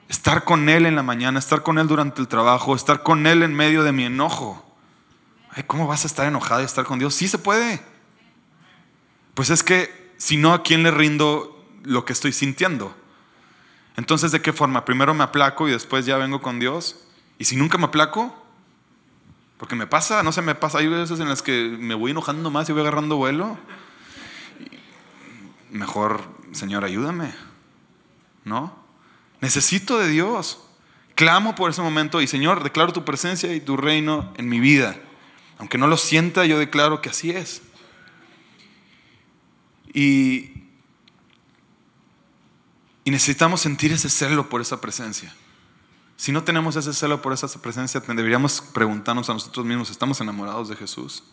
Estar con Él en la mañana, estar con Él durante el trabajo, estar con Él en medio de mi enojo. ¿Cómo vas a estar enojado y estar con Dios? Sí se puede. Pues es que si no, ¿a quién le rindo lo que estoy sintiendo? Entonces, ¿de qué forma? Primero me aplaco y después ya vengo con Dios. Y si nunca me aplaco, porque me pasa, no sé, me pasa, hay veces en las que me voy enojando más y voy agarrando vuelo. Mejor, Señor, ayúdame. ¿No? Necesito de Dios. Clamo por ese momento y Señor, declaro tu presencia y tu reino en mi vida. Aunque no lo sienta, yo declaro que así es. Y, y necesitamos sentir ese celo por esa presencia. Si no tenemos ese celo por esa presencia, deberíamos preguntarnos a nosotros mismos, ¿estamos enamorados de Jesús?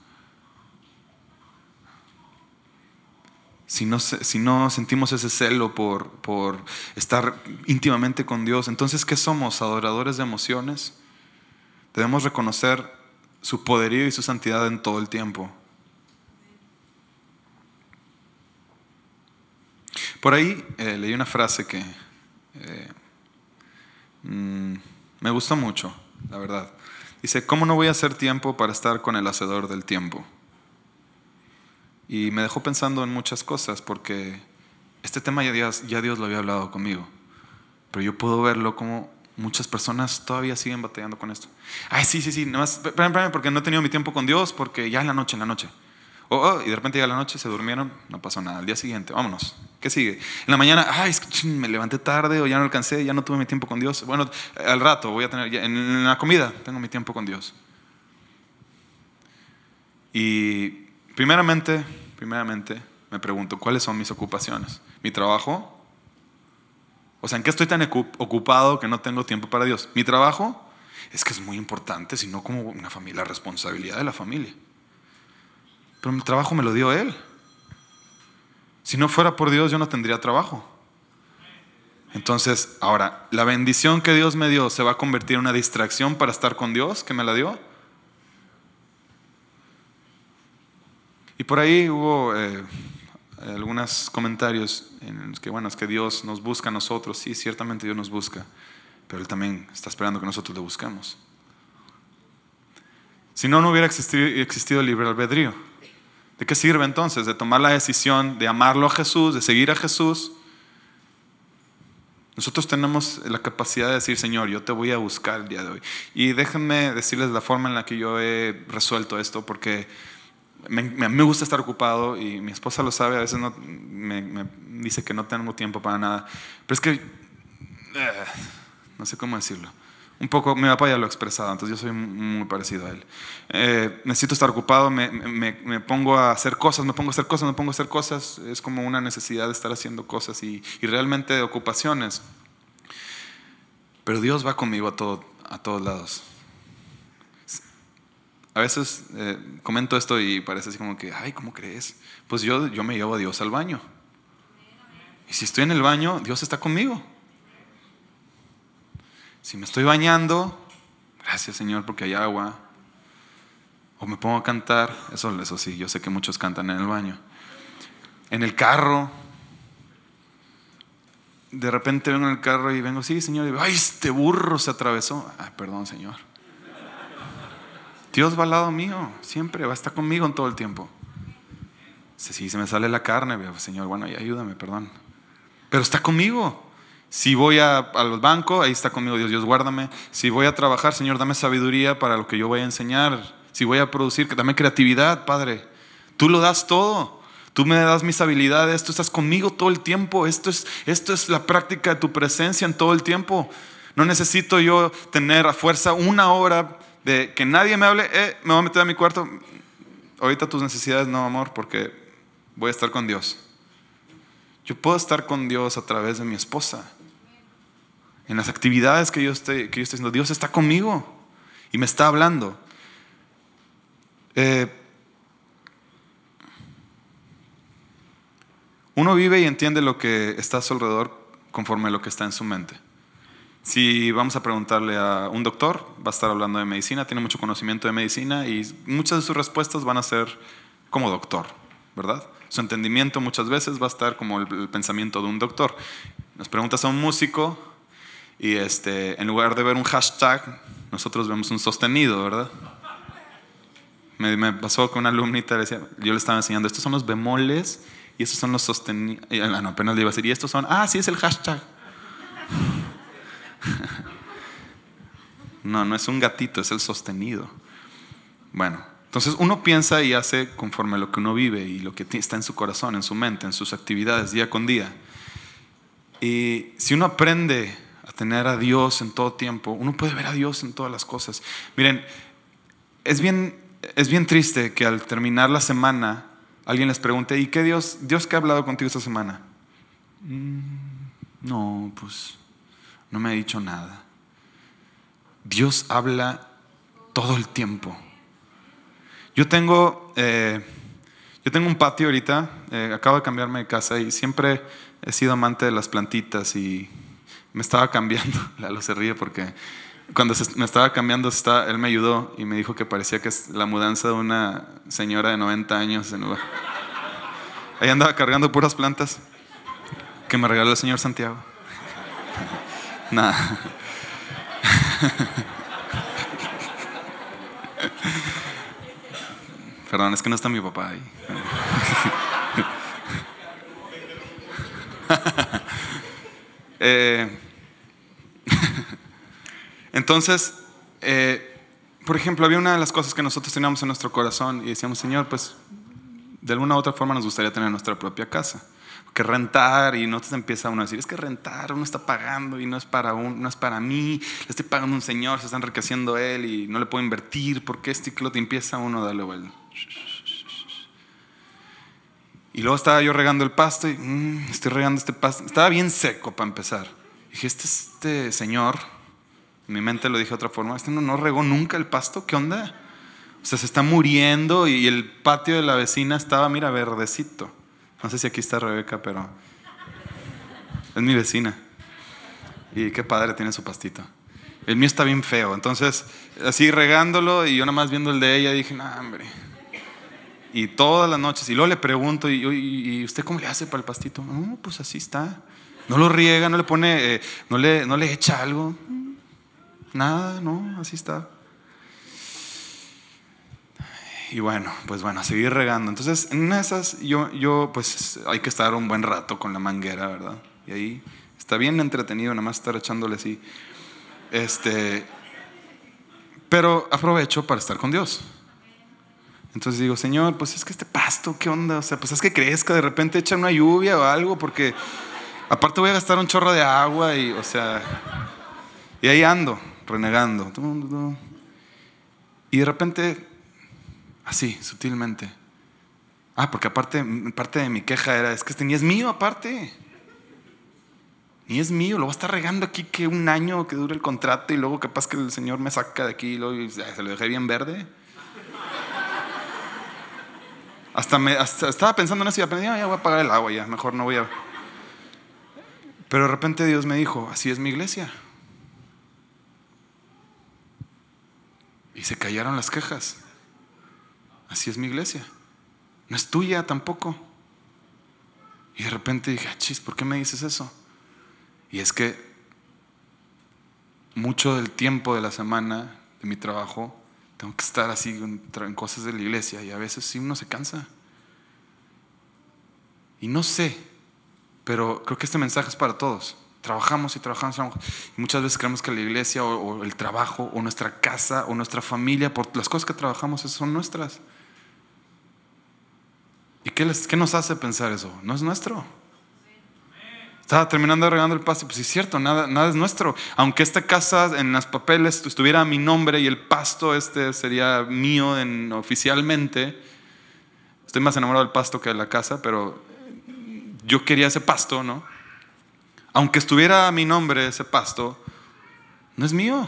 Si no, sentimos ese celo por, por estar íntimamente con Dios, entonces ¿qué somos? ¿Adoradores de emociones? Debemos reconocer su poderío y su santidad en todo el tiempo. Por ahí eh, leí una frase que eh, Mm, me gustó mucho, la verdad. Dice, ¿cómo no voy a hacer tiempo para estar con el hacedor del tiempo? Y me dejó pensando en muchas cosas, porque este tema ya Dios, ya Dios lo había hablado conmigo, pero yo puedo verlo como muchas personas todavía siguen batallando con esto. Ay, sí, sí, sí, nada más, espérame, porque no he tenido mi tiempo con Dios, porque ya en la noche, en la noche. Oh, oh, y de repente llega la noche, se durmieron, no pasó nada. Al día siguiente, vámonos. ¿Qué sigue? En la mañana, ay, me levanté tarde o ya no alcancé, ya no tuve mi tiempo con Dios. Bueno, al rato voy a tener, en la comida tengo mi tiempo con Dios. Y primeramente, primeramente me pregunto, ¿cuáles son mis ocupaciones? ¿Mi trabajo? O sea, ¿en qué estoy tan ocupado que no tengo tiempo para Dios? ¿Mi trabajo? Es que es muy importante, sino como una familia, la responsabilidad de la familia. Pero mi trabajo me lo dio Él. Si no fuera por Dios, yo no tendría trabajo. Entonces, ahora, ¿la bendición que Dios me dio se va a convertir en una distracción para estar con Dios que me la dio? Y por ahí hubo eh, algunos comentarios en los que, bueno, es que Dios nos busca a nosotros. Sí, ciertamente Dios nos busca, pero Él también está esperando que nosotros le busquemos. Si no, no hubiera existido, existido el libre albedrío. ¿De qué sirve entonces? De tomar la decisión de amarlo a Jesús, de seguir a Jesús. Nosotros tenemos la capacidad de decir, Señor, yo te voy a buscar el día de hoy. Y déjenme decirles la forma en la que yo he resuelto esto, porque me, me gusta estar ocupado y mi esposa lo sabe, a veces no, me, dice que no tengo tiempo para nada. Pero es que, eh, no sé cómo decirlo. Un poco, mi papá ya lo expresado, entonces yo soy muy parecido a él. Eh, necesito estar ocupado, me, me, pongo a hacer cosas, me pongo a hacer cosas, me pongo a hacer cosas, es como una necesidad de estar haciendo cosas y, y realmente ocupaciones. Pero Dios va conmigo a, todo, a todos lados. A veces eh, comento esto y parece así como que, ay, ¿cómo crees? Pues yo, yo me llevo a Dios al baño. Y si estoy en el baño, Dios está conmigo. Si me estoy bañando, gracias Señor porque hay agua. O me pongo a cantar, eso, eso sí, yo sé que muchos cantan en el baño. En el carro, de repente vengo en el carro y vengo, sí Señor, y ay, este burro se atravesó. Ay, perdón Señor. Dios va al lado mío, siempre va a estar conmigo en todo el tiempo. Si se me sale la carne, Señor, bueno, ayúdame, perdón. Pero está conmigo. Si voy a, al banco, ahí está conmigo Dios, Dios guárdame. Si voy a trabajar, Señor, dame sabiduría para lo que yo voy a enseñar. Si voy a producir, dame creatividad, Padre. Tú lo das todo. Tú me das mis habilidades, tú estás conmigo todo el tiempo. Esto es, esto es la práctica de tu presencia en todo el tiempo. No necesito yo tener a fuerza una hora de que nadie me hable, eh, me voy a meter a mi cuarto. Ahorita tus necesidades no, amor, porque voy a estar con Dios. Yo puedo estar con Dios a través de mi esposa. En las actividades que yo estoy, que yo estoy haciendo, Dios está conmigo y me está hablando. Eh, uno vive y entiende lo que está a su alrededor conforme a lo que está en su mente. Si vamos a preguntarle a un doctor, va a estar hablando de medicina, tiene mucho conocimiento de medicina y muchas de sus respuestas van a ser como doctor, ¿verdad? Su entendimiento muchas veces va a estar como el, pensamiento de un doctor. Nos preguntas a un músico y este, en lugar de ver un hashtag, nosotros vemos un sostenido, ¿verdad? Me, me pasó con una alumnita, decía, yo le estaba enseñando, estos son los bemoles y estos son los sostenidos. No, apenas le iba a decir, y estos son, ah, sí, es el hashtag. No, no es un gatito, es el sostenido. Bueno, entonces uno piensa y hace conforme a lo que uno vive y lo que está en su corazón, en su mente, en sus actividades día con día. Y si uno aprende tener a Dios en todo tiempo, uno puede ver a Dios en todas las cosas. Miren, es bien, es bien triste que al terminar la semana alguien les pregunte, ¿y qué Dios, Dios qué ha hablado contigo esta semana? Mm, no, pues no me ha dicho nada. Dios habla todo el tiempo. Yo tengo, eh, yo tengo un patio ahorita, eh, acabo de cambiarme de casa y siempre he sido amante de las plantitas y me estaba cambiando, Lalo se ríe porque cuando me estaba cambiando está, él me ayudó y me dijo que parecía que es la mudanza de una señora de 90 años. En Ahí andaba cargando puras plantas que me regaló el señor Santiago. Nada. Perdón, es que no está mi papá ahí. Eh, entonces, eh, por ejemplo, había una de las cosas que nosotros teníamos en nuestro corazón y decíamos, Señor, pues de alguna u otra forma nos gustaría tener nuestra propia casa que rentar y no te empieza uno a decir, es que rentar uno está pagando y no es para, un, no es para mí, le estoy pagando a un señor, se está enriqueciendo él y no le puedo invertir, porque este y te empieza uno a darle vuelta. Y luego estaba yo regando el pasto y mm, estoy regando este pasto, estaba bien seco para empezar. dije, este, este señor, en mi mente lo dije de otra forma, este no, no regó nunca el pasto, ¿qué onda? O sea, se está muriendo y el patio de la vecina estaba, mira, verdecito. No sé si aquí está Rebeca, pero es mi vecina. Y qué padre tiene su pastito. El mío está bien feo. Entonces, así regándolo y yo nada más viendo el de ella, dije, no, hombre. Y todas las noches, y luego le pregunto, ¿y, usted cómo le hace para el pastito? No, pues así está. No lo riega, no le pone, eh, no, le, no le echa algo. Nada, no, así está. Y bueno, pues bueno, a seguir regando. Entonces, en esas, yo, yo, pues hay que estar un buen rato con la manguera, ¿verdad? Y ahí está bien entretenido, nada más estar echándole así. Este, pero aprovecho para estar con Dios. Entonces digo, Señor, pues es que este pasto, ¿qué onda? O sea, pues es que crezca, de repente echa una lluvia o algo, porque aparte voy a gastar un chorro de agua y, o sea, y ahí ando. renegando. Y de repente, así, sutilmente. Ah, porque aparte, parte de mi queja era, es que este ni es mío aparte. Ni es mío, lo voy a estar regando aquí que un año que dure el contrato y luego capaz que el Señor me saca de aquí y luego se lo dejé bien verde. Hasta, me, estaba pensando en eso y aprendí, ya voy a pagar el agua, ya, mejor no voy a... Pero de repente Dios me dijo, así es mi iglesia. Y se callaron las quejas. Así es mi iglesia. No es tuya tampoco. Y de repente dije, ah, chis, ¿por qué me dices eso? Y es que mucho del tiempo de la semana de mi trabajo tengo que estar así en cosas de la iglesia y a veces sí uno se cansa. Y no sé, pero creo que este mensaje es para todos. Trabajamos y trabajamos, y muchas veces creemos que la iglesia o, el trabajo o nuestra casa o nuestra familia, por las cosas que trabajamos, son nuestras. ¿Y qué, les, qué nos hace pensar eso? No es nuestro. Estaba terminando regando el pasto. Pues es cierto, nada, nada es nuestro. Aunque esta casa en las papeles estuviera a mi nombre y el pasto este sería mío en, oficialmente. Estoy más enamorado del pasto que de la casa, pero yo quería ese pasto, ¿no? Aunque estuviera a mi nombre ese pasto, no es mío.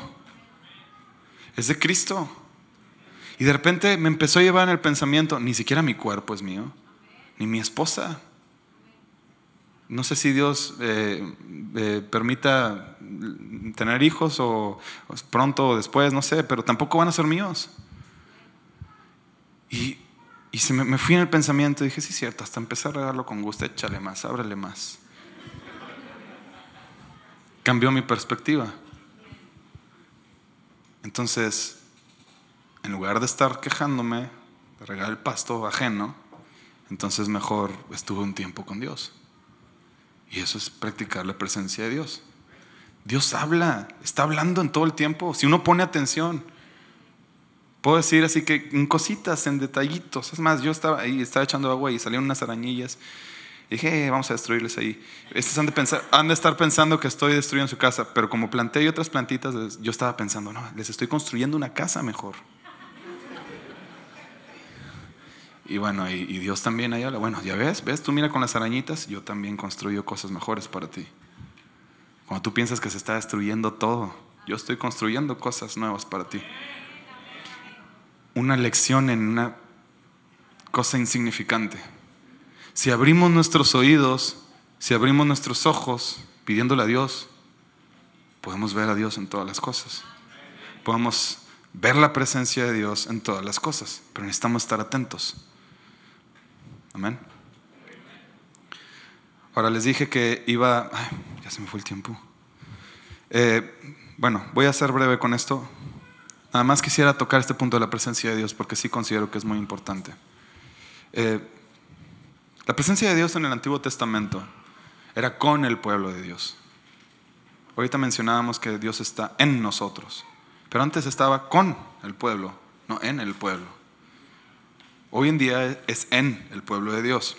Es de Cristo. Y de repente me empezó a llevar en el pensamiento, ni siquiera mi cuerpo es mío, ni mi esposa. No sé si Dios eh, eh, permita tener hijos o, pronto o después, no sé, pero tampoco van a ser míos. Y, se me, fui en el pensamiento y dije, sí, cierto, hasta empecé a regarlo con gusto, échale más, ábrele más. Cambió mi perspectiva. Entonces, en lugar de estar quejándome de regar el pasto ajeno, entonces mejor estuve un tiempo con Dios. Y eso es practicar la presencia de Dios. Dios habla, está hablando en todo el tiempo, si uno pone atención. Puedo decir así que en cositas, en detallitos. Es más, yo estaba ahí, estaba echando agua y salieron unas arañillas. Y dije, eh, vamos a destruirles ahí. Estos han de, pensar, han de estar pensando que estoy destruyendo su casa, pero como planté otras plantitas, yo estaba pensando, no, les estoy construyendo una casa mejor. Y bueno, y, Dios también ahí habla, bueno, ya ves, ves, tú mira con las arañitas, yo también construyo cosas mejores para ti. Cuando tú piensas que se está destruyendo todo, yo estoy construyendo cosas nuevas para ti. Una lección en una cosa insignificante. Si abrimos nuestros oídos, si abrimos nuestros ojos pidiéndole a Dios, podemos ver a Dios en todas las cosas. Podemos ver la presencia de Dios en todas las cosas, pero necesitamos estar atentos. Amén. Ahora les dije que iba... Ya se me fue el tiempo. Eh, bueno, voy a ser breve con esto. Nada más quisiera tocar este punto de la presencia de Dios porque sí considero que es muy importante. Eh, la presencia de Dios en el Antiguo Testamento era con el pueblo de Dios. Ahorita mencionábamos que Dios está en nosotros, pero antes estaba con el pueblo, no en el pueblo. Hoy en día es en el pueblo de Dios.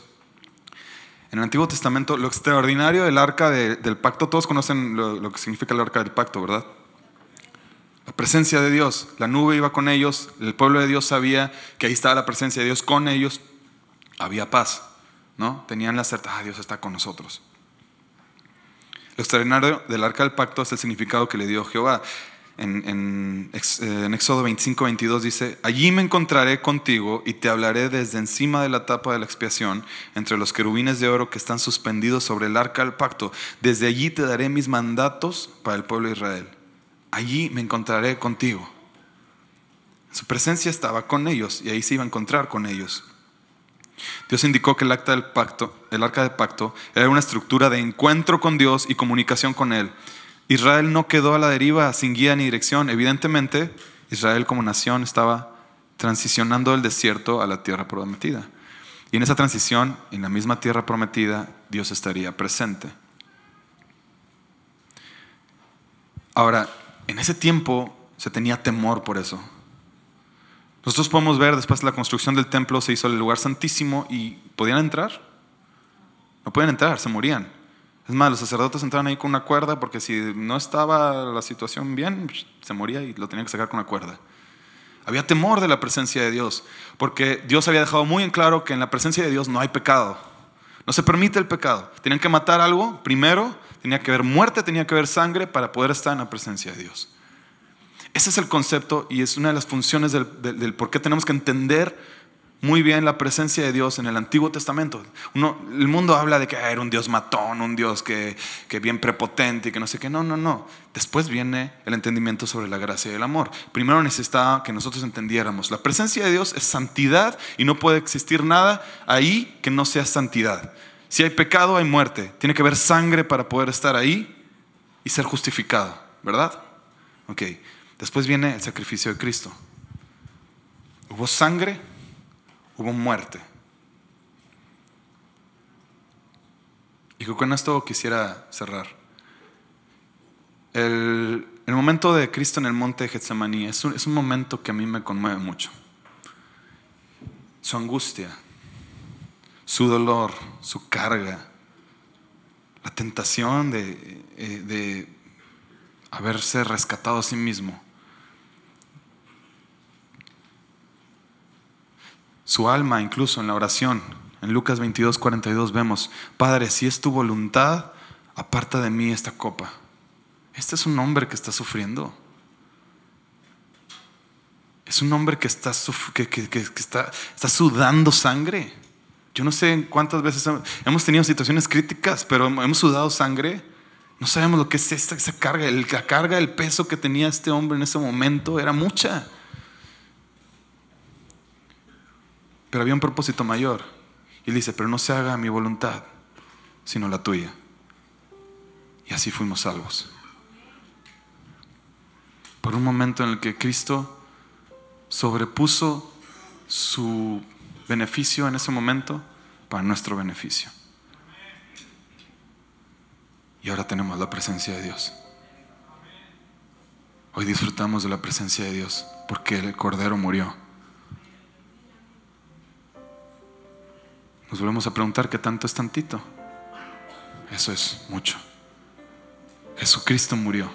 En el Antiguo Testamento, lo extraordinario del arca del pacto, todos conocen lo, que significa el arca del pacto, ¿verdad? La presencia de Dios, la nube iba con ellos, el pueblo de Dios sabía que ahí estaba la presencia de Dios con ellos, había paz, ¿no? Tenían la certeza, ah, Dios está con nosotros. Lo extraordinario del arca del pacto es el significado que le dio Jehová en, Éxodo 25, 22 dice, allí me encontraré contigo y te hablaré desde encima de la tapa de la expiación, entre los querubines de oro que están suspendidos sobre el arca del pacto. Desde allí te daré mis mandatos para el pueblo de Israel. Allí me encontraré contigo. Su presencia estaba con ellos y ahí se iba a encontrar con ellos. Dios indicó que el, del pacto, el arca del pacto era una estructura de encuentro con Dios y comunicación con Él. Israel no quedó a la deriva sin guía ni dirección. Evidentemente, Israel como nación estaba transicionando del desierto a la tierra prometida. Y en esa transición, en la misma tierra prometida, Dios estaría presente. Ahora, en ese tiempo se tenía temor por eso. Nosotros podemos ver después de la construcción del templo se hizo el lugar santísimo y podían entrar. No podían entrar, se morían. Es más, los sacerdotes entraban ahí con una cuerda porque si no estaba la situación bien, se moría y lo tenían que sacar con una cuerda. Había temor de la presencia de Dios, porque Dios había dejado muy en claro que en la presencia de Dios no hay pecado. No se permite el pecado. Tenían que matar algo primero, tenía que haber muerte, tenía que haber sangre para poder estar en la presencia de Dios. Ese es el concepto y es una de las funciones del por qué tenemos que entender muy bien la presencia de Dios en el Antiguo Testamento. El mundo habla de que era un Dios matón, un Dios que, que bien prepotente y que no sé qué. No, no, no. Después viene el entendimiento sobre la gracia y el amor. Primero necesitaba que nosotros entendiéramos. La presencia de Dios es santidad y no puede existir nada ahí que no sea santidad. Si hay pecado, hay muerte. Tiene que haber sangre para poder estar ahí y ser justificado, ¿verdad? Ok. Después viene el sacrificio de Cristo. Hubo sangre hubo muerte. Y con esto quisiera cerrar. El, momento de Cristo en el monte de Getsemaní es un, es un momento que a mí me conmueve mucho. Su angustia, su dolor, su carga, la tentación de, eh, de haberse rescatado a sí mismo. Su alma incluso en la oración. En Lucas 22, 42 vemos, Padre, si es tu voluntad, aparta de mí esta copa. Este es un hombre que está sufriendo. Es un hombre que está, que, está, está sudando sangre. Yo no sé cuántas veces hemos tenido situaciones críticas, pero hemos sudado sangre. No sabemos lo que es esta, esa carga. La carga, el peso que tenía este hombre en ese momento era mucha. Pero había un propósito mayor. Y dice, pero no se haga mi voluntad, sino la tuya. Y así fuimos salvos. Por un momento en el que Cristo sobrepuso su beneficio en ese momento para nuestro beneficio. Y ahora tenemos la presencia de Dios. Hoy disfrutamos de la presencia de Dios porque el Cordero murió Nos volvemos a preguntar qué tanto es tantito. Eso es mucho. Jesucristo murió.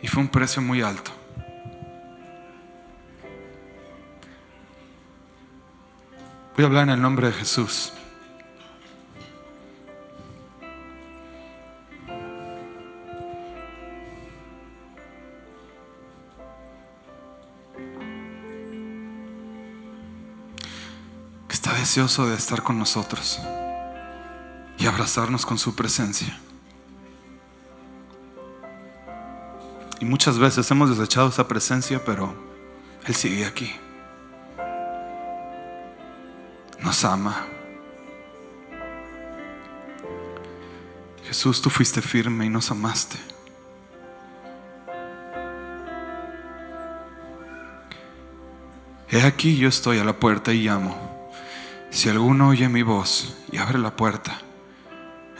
Y fue un precio muy alto. Voy a hablar en el nombre de Jesús. De estar con nosotros y abrazarnos con su presencia. Y muchas veces hemos desechado esa presencia, pero Él sigue aquí. Nos ama. Jesús, tú fuiste firme y nos amaste. He aquí yo estoy a la puerta y llamo. Si alguno oye mi voz y abre la puerta,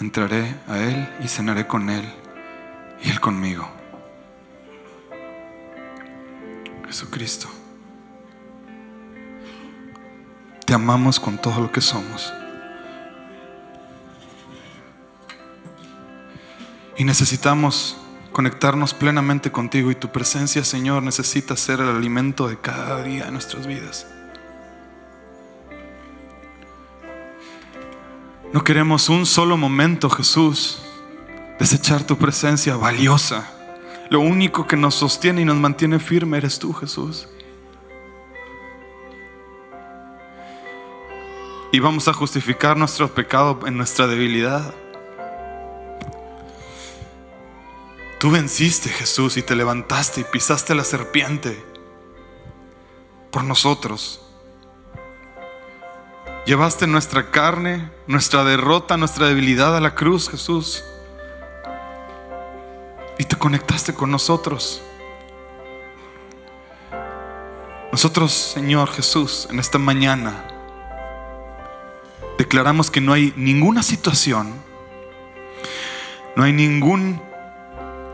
entraré a Él y cenaré con Él y Él conmigo. Jesucristo, te amamos con todo lo que somos. Y necesitamos conectarnos plenamente contigo y tu presencia, Señor, necesita ser el alimento de cada día de nuestras vidas. No queremos un solo momento, Jesús, desechar tu presencia valiosa. Lo único que nos sostiene y nos mantiene firme eres tú, Jesús. Y vamos a justificar nuestro pecado en nuestra debilidad. Tú venciste, Jesús, y te levantaste y pisaste la serpiente por nosotros. Llevaste nuestra carne, nuestra derrota, nuestra debilidad a la cruz, Jesús. Y te conectaste con nosotros. Nosotros, Señor Jesús, en esta mañana declaramos que no hay ninguna situación, no hay ningún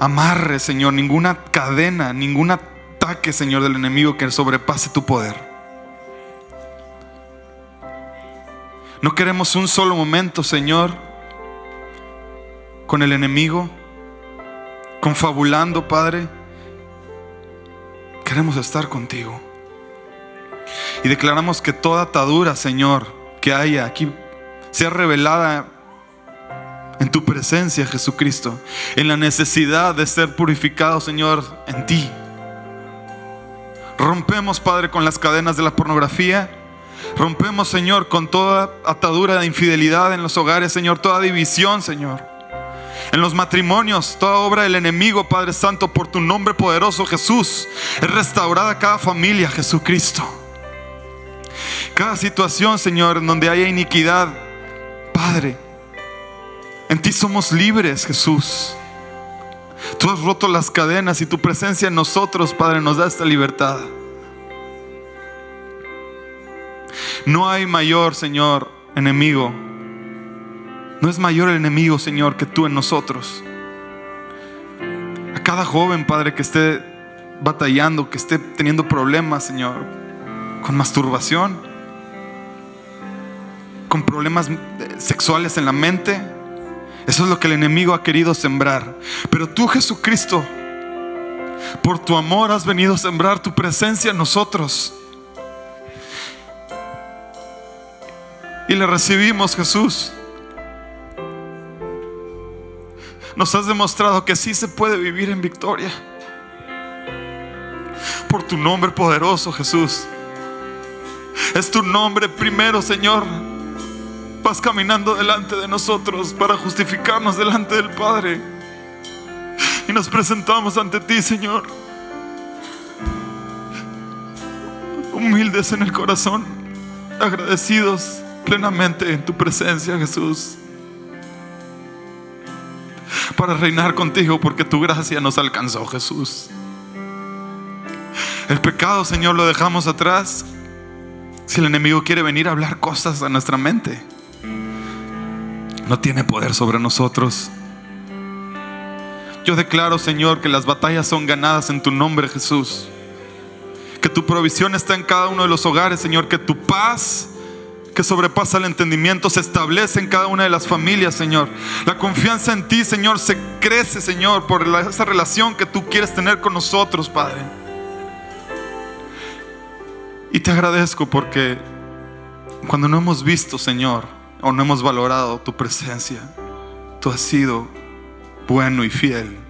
amarre, Señor, ninguna cadena, ningún ataque, Señor, del enemigo que sobrepase tu poder. No queremos un solo momento, Señor, con el enemigo, confabulando, Padre. Queremos estar contigo. Y declaramos que toda atadura, Señor, que haya aquí, sea revelada en tu presencia, Jesucristo, en la necesidad de ser purificado, Señor, en ti. Rompemos, Padre, con las cadenas de la pornografía. Rompemos, Señor, con toda atadura de infidelidad en los hogares, Señor, toda división, Señor. En los matrimonios, toda obra del enemigo, Padre Santo, por tu nombre poderoso, Jesús, es restaurada cada familia, Jesucristo. Cada situación, Señor, en donde haya iniquidad, Padre, en ti somos libres, Jesús. Tú has roto las cadenas y tu presencia en nosotros, Padre, nos da esta libertad. No hay mayor, Señor, enemigo. No es mayor el enemigo, Señor, que tú en nosotros. A cada joven, Padre, que esté batallando, que esté teniendo problemas, Señor, con masturbación, con problemas sexuales en la mente, eso es lo que el enemigo ha querido sembrar. Pero tú, Jesucristo, por tu amor has venido a sembrar tu presencia en nosotros. Y le recibimos, Jesús. Nos has demostrado que sí se puede vivir en victoria. Por tu nombre poderoso, Jesús. Es tu nombre primero, Señor vas caminando delante de nosotros para justificarnos delante del Padre. Y nos presentamos ante ti, Señor. Humildes en el corazón, agradecidos plenamente en tu presencia, Jesús. Para reinar contigo porque tu gracia nos alcanzó, Jesús. El pecado, Señor, lo dejamos atrás. Si el enemigo quiere venir a hablar cosas a nuestra mente no tiene poder sobre nosotros. Yo declaro, Señor, que las batallas son ganadas en tu nombre, Jesús. Que tu provisión está en cada uno de los hogares, Señor. Que tu paz, que sobrepasa el entendimiento, se establece en cada una de las familias, Señor. La confianza en ti, Señor, se crece, Señor, por esa relación que tú quieres tener con nosotros, Padre. Y te agradezco porque cuando no hemos visto, Señor, o no hemos valorado tu presencia. Tú has sido bueno y fiel.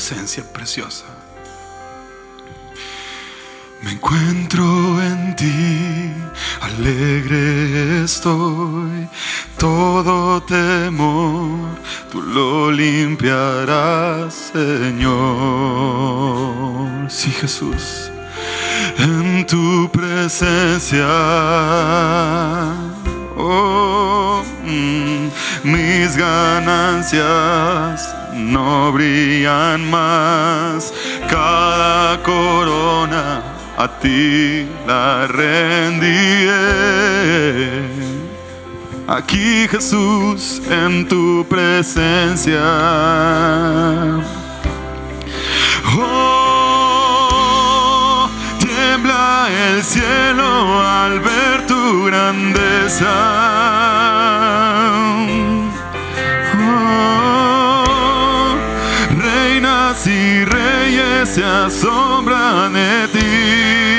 Presencia preciosa. Me encuentro en ti, alegre estoy, todo temor tú lo limpiarás, Señor. Sí, Jesús, en tu presencia, oh, mm, mis ganancias no brillan más, cada corona a ti la rendiré. Aquí Jesús en tu presencia. Oh, tiembla el cielo al ver tu grandeza. Y reyes se asombran de ti.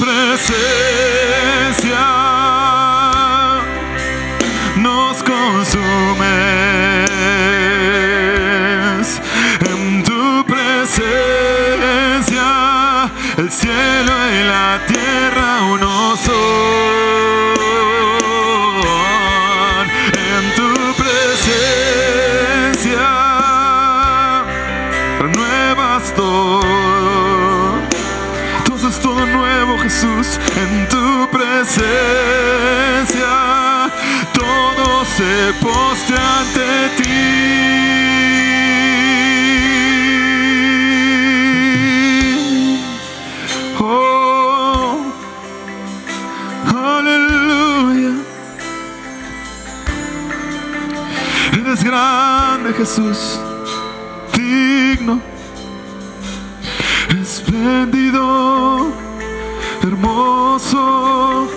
presencia nos consumes. En tu presencia el cielo y la tierra uno son. Presencia todo se poste ante ti. Oh, aleluya. Eres grande Jesús. Digno, espléndido, hermoso,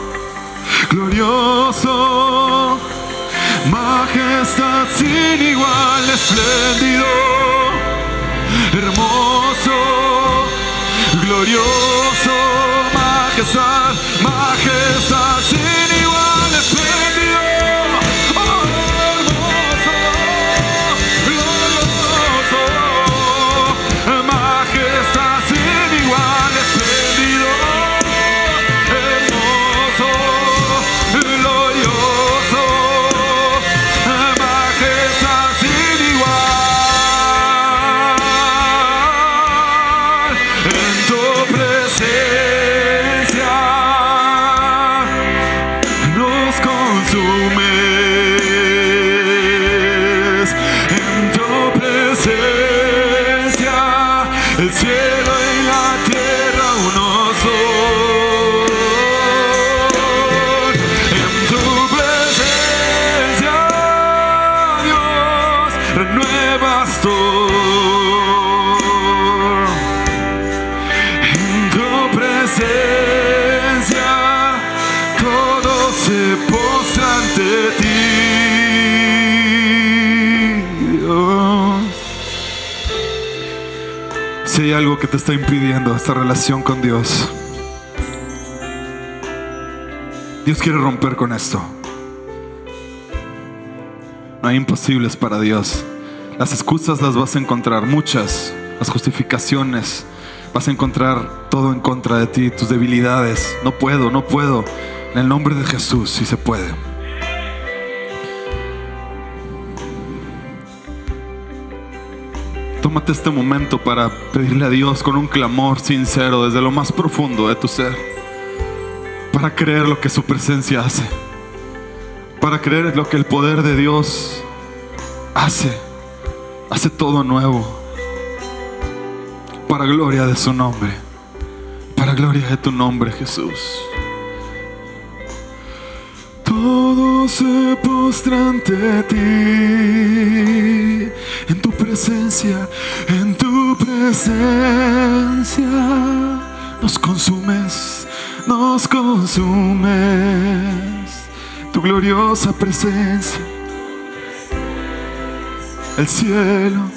glorioso, majestad sin igual, espléndido, hermoso, glorioso, majestad, majestad sin igual, espléndido. Que te está impidiendo esta relación con Dios, Dios quiere romper con esto. No hay imposibles para Dios. Las excusas las vas a encontrar, muchas. Las justificaciones. Vas a encontrar todo en contra de ti, tus debilidades. No puedo, no puedo. En el nombre de Jesús, sí se puede. Tómate este momento para pedirle a Dios con un clamor sincero desde lo más profundo de tu ser. Para creer lo que su presencia hace. Para creer lo que el poder de Dios hace. Hace todo nuevo. Para gloria de su nombre. Para gloria de tu nombre, Jesús. Se postra ante ti, en tu presencia, en tu presencia. Nos consumes, nos consumes, tu gloriosa presencia. El cielo,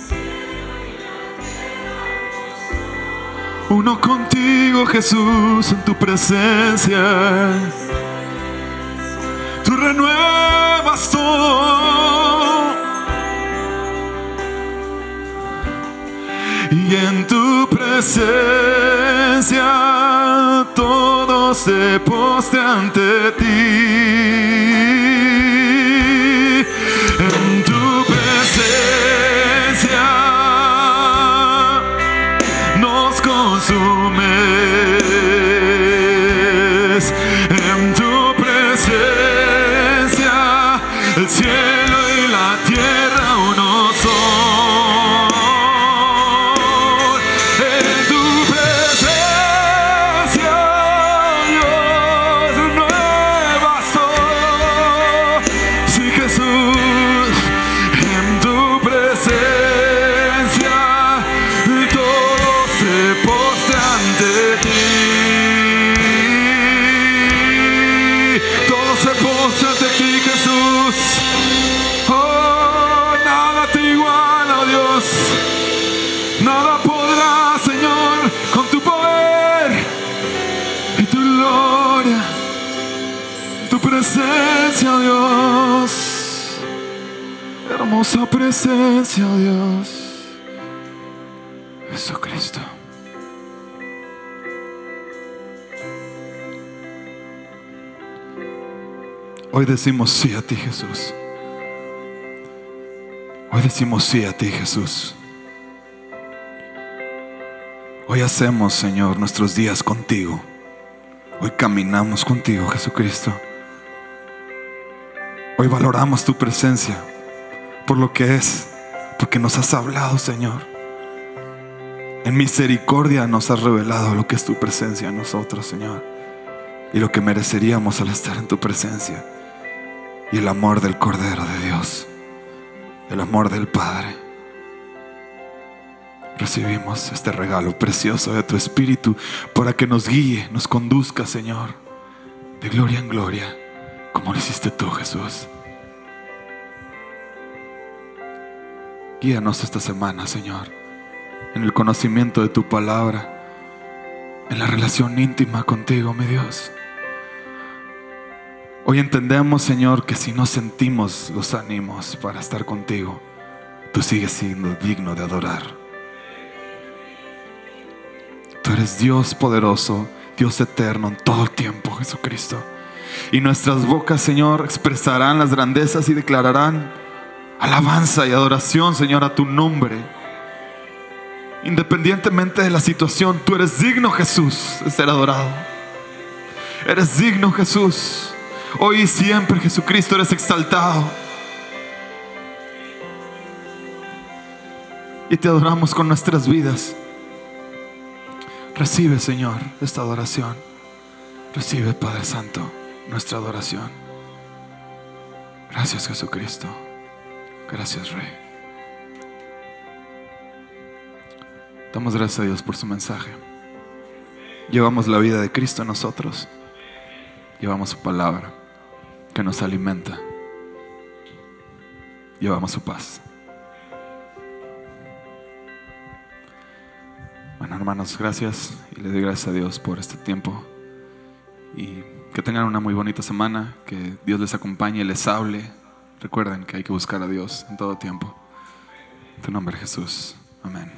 uno contigo Jesús en tu presencia presencia todo se postra ante ti. Dios Jesucristo. Hoy decimos sí a ti, Jesús. Hoy decimos sí a ti, Jesús. Hoy hacemos, Señor, nuestros días contigo. Hoy caminamos contigo, Jesucristo. Hoy valoramos tu presencia por lo que es, porque nos has hablado, Señor. En misericordia nos has revelado lo que es tu presencia en nosotros, Señor. Y lo que mereceríamos al estar en tu presencia. Y el amor del Cordero de Dios. el amor del Padre. Recibimos este regalo precioso de tu Espíritu para que nos guíe, nos conduzca, Señor, de gloria en gloria, como lo hiciste tú, Jesús. Guíanos esta semana, Señor, en el conocimiento de tu palabra, en la relación íntima contigo, mi Dios. Hoy entendemos, Señor, que si no sentimos los ánimos para estar contigo, tú sigues siendo digno de adorar. Tú eres Dios poderoso, Dios eterno en todo el tiempo, Jesucristo. Y nuestras bocas, Señor, expresarán las grandezas y declararán alabanza y adoración, Señor, a tu nombre. Independientemente de la situación, tú eres digno, Jesús, de ser adorado. Eres digno, Jesús. Hoy y siempre, Jesucristo, eres exaltado. Y te adoramos con nuestras vidas. Recibe, Señor, esta adoración. Recibe, Padre Santo, nuestra adoración. Gracias, Jesucristo. Gracias, Rey. Damos gracias a Dios por su mensaje. Llevamos la vida de Cristo en nosotros. Llevamos su palabra que nos alimenta. Llevamos su paz. Bueno, hermanos, gracias y les doy gracias a Dios por este tiempo. Y que tengan una muy bonita semana, que Dios les acompañe, les hable, Recuerden que hay que buscar a Dios en todo tiempo. En tu nombre Jesús. Amén.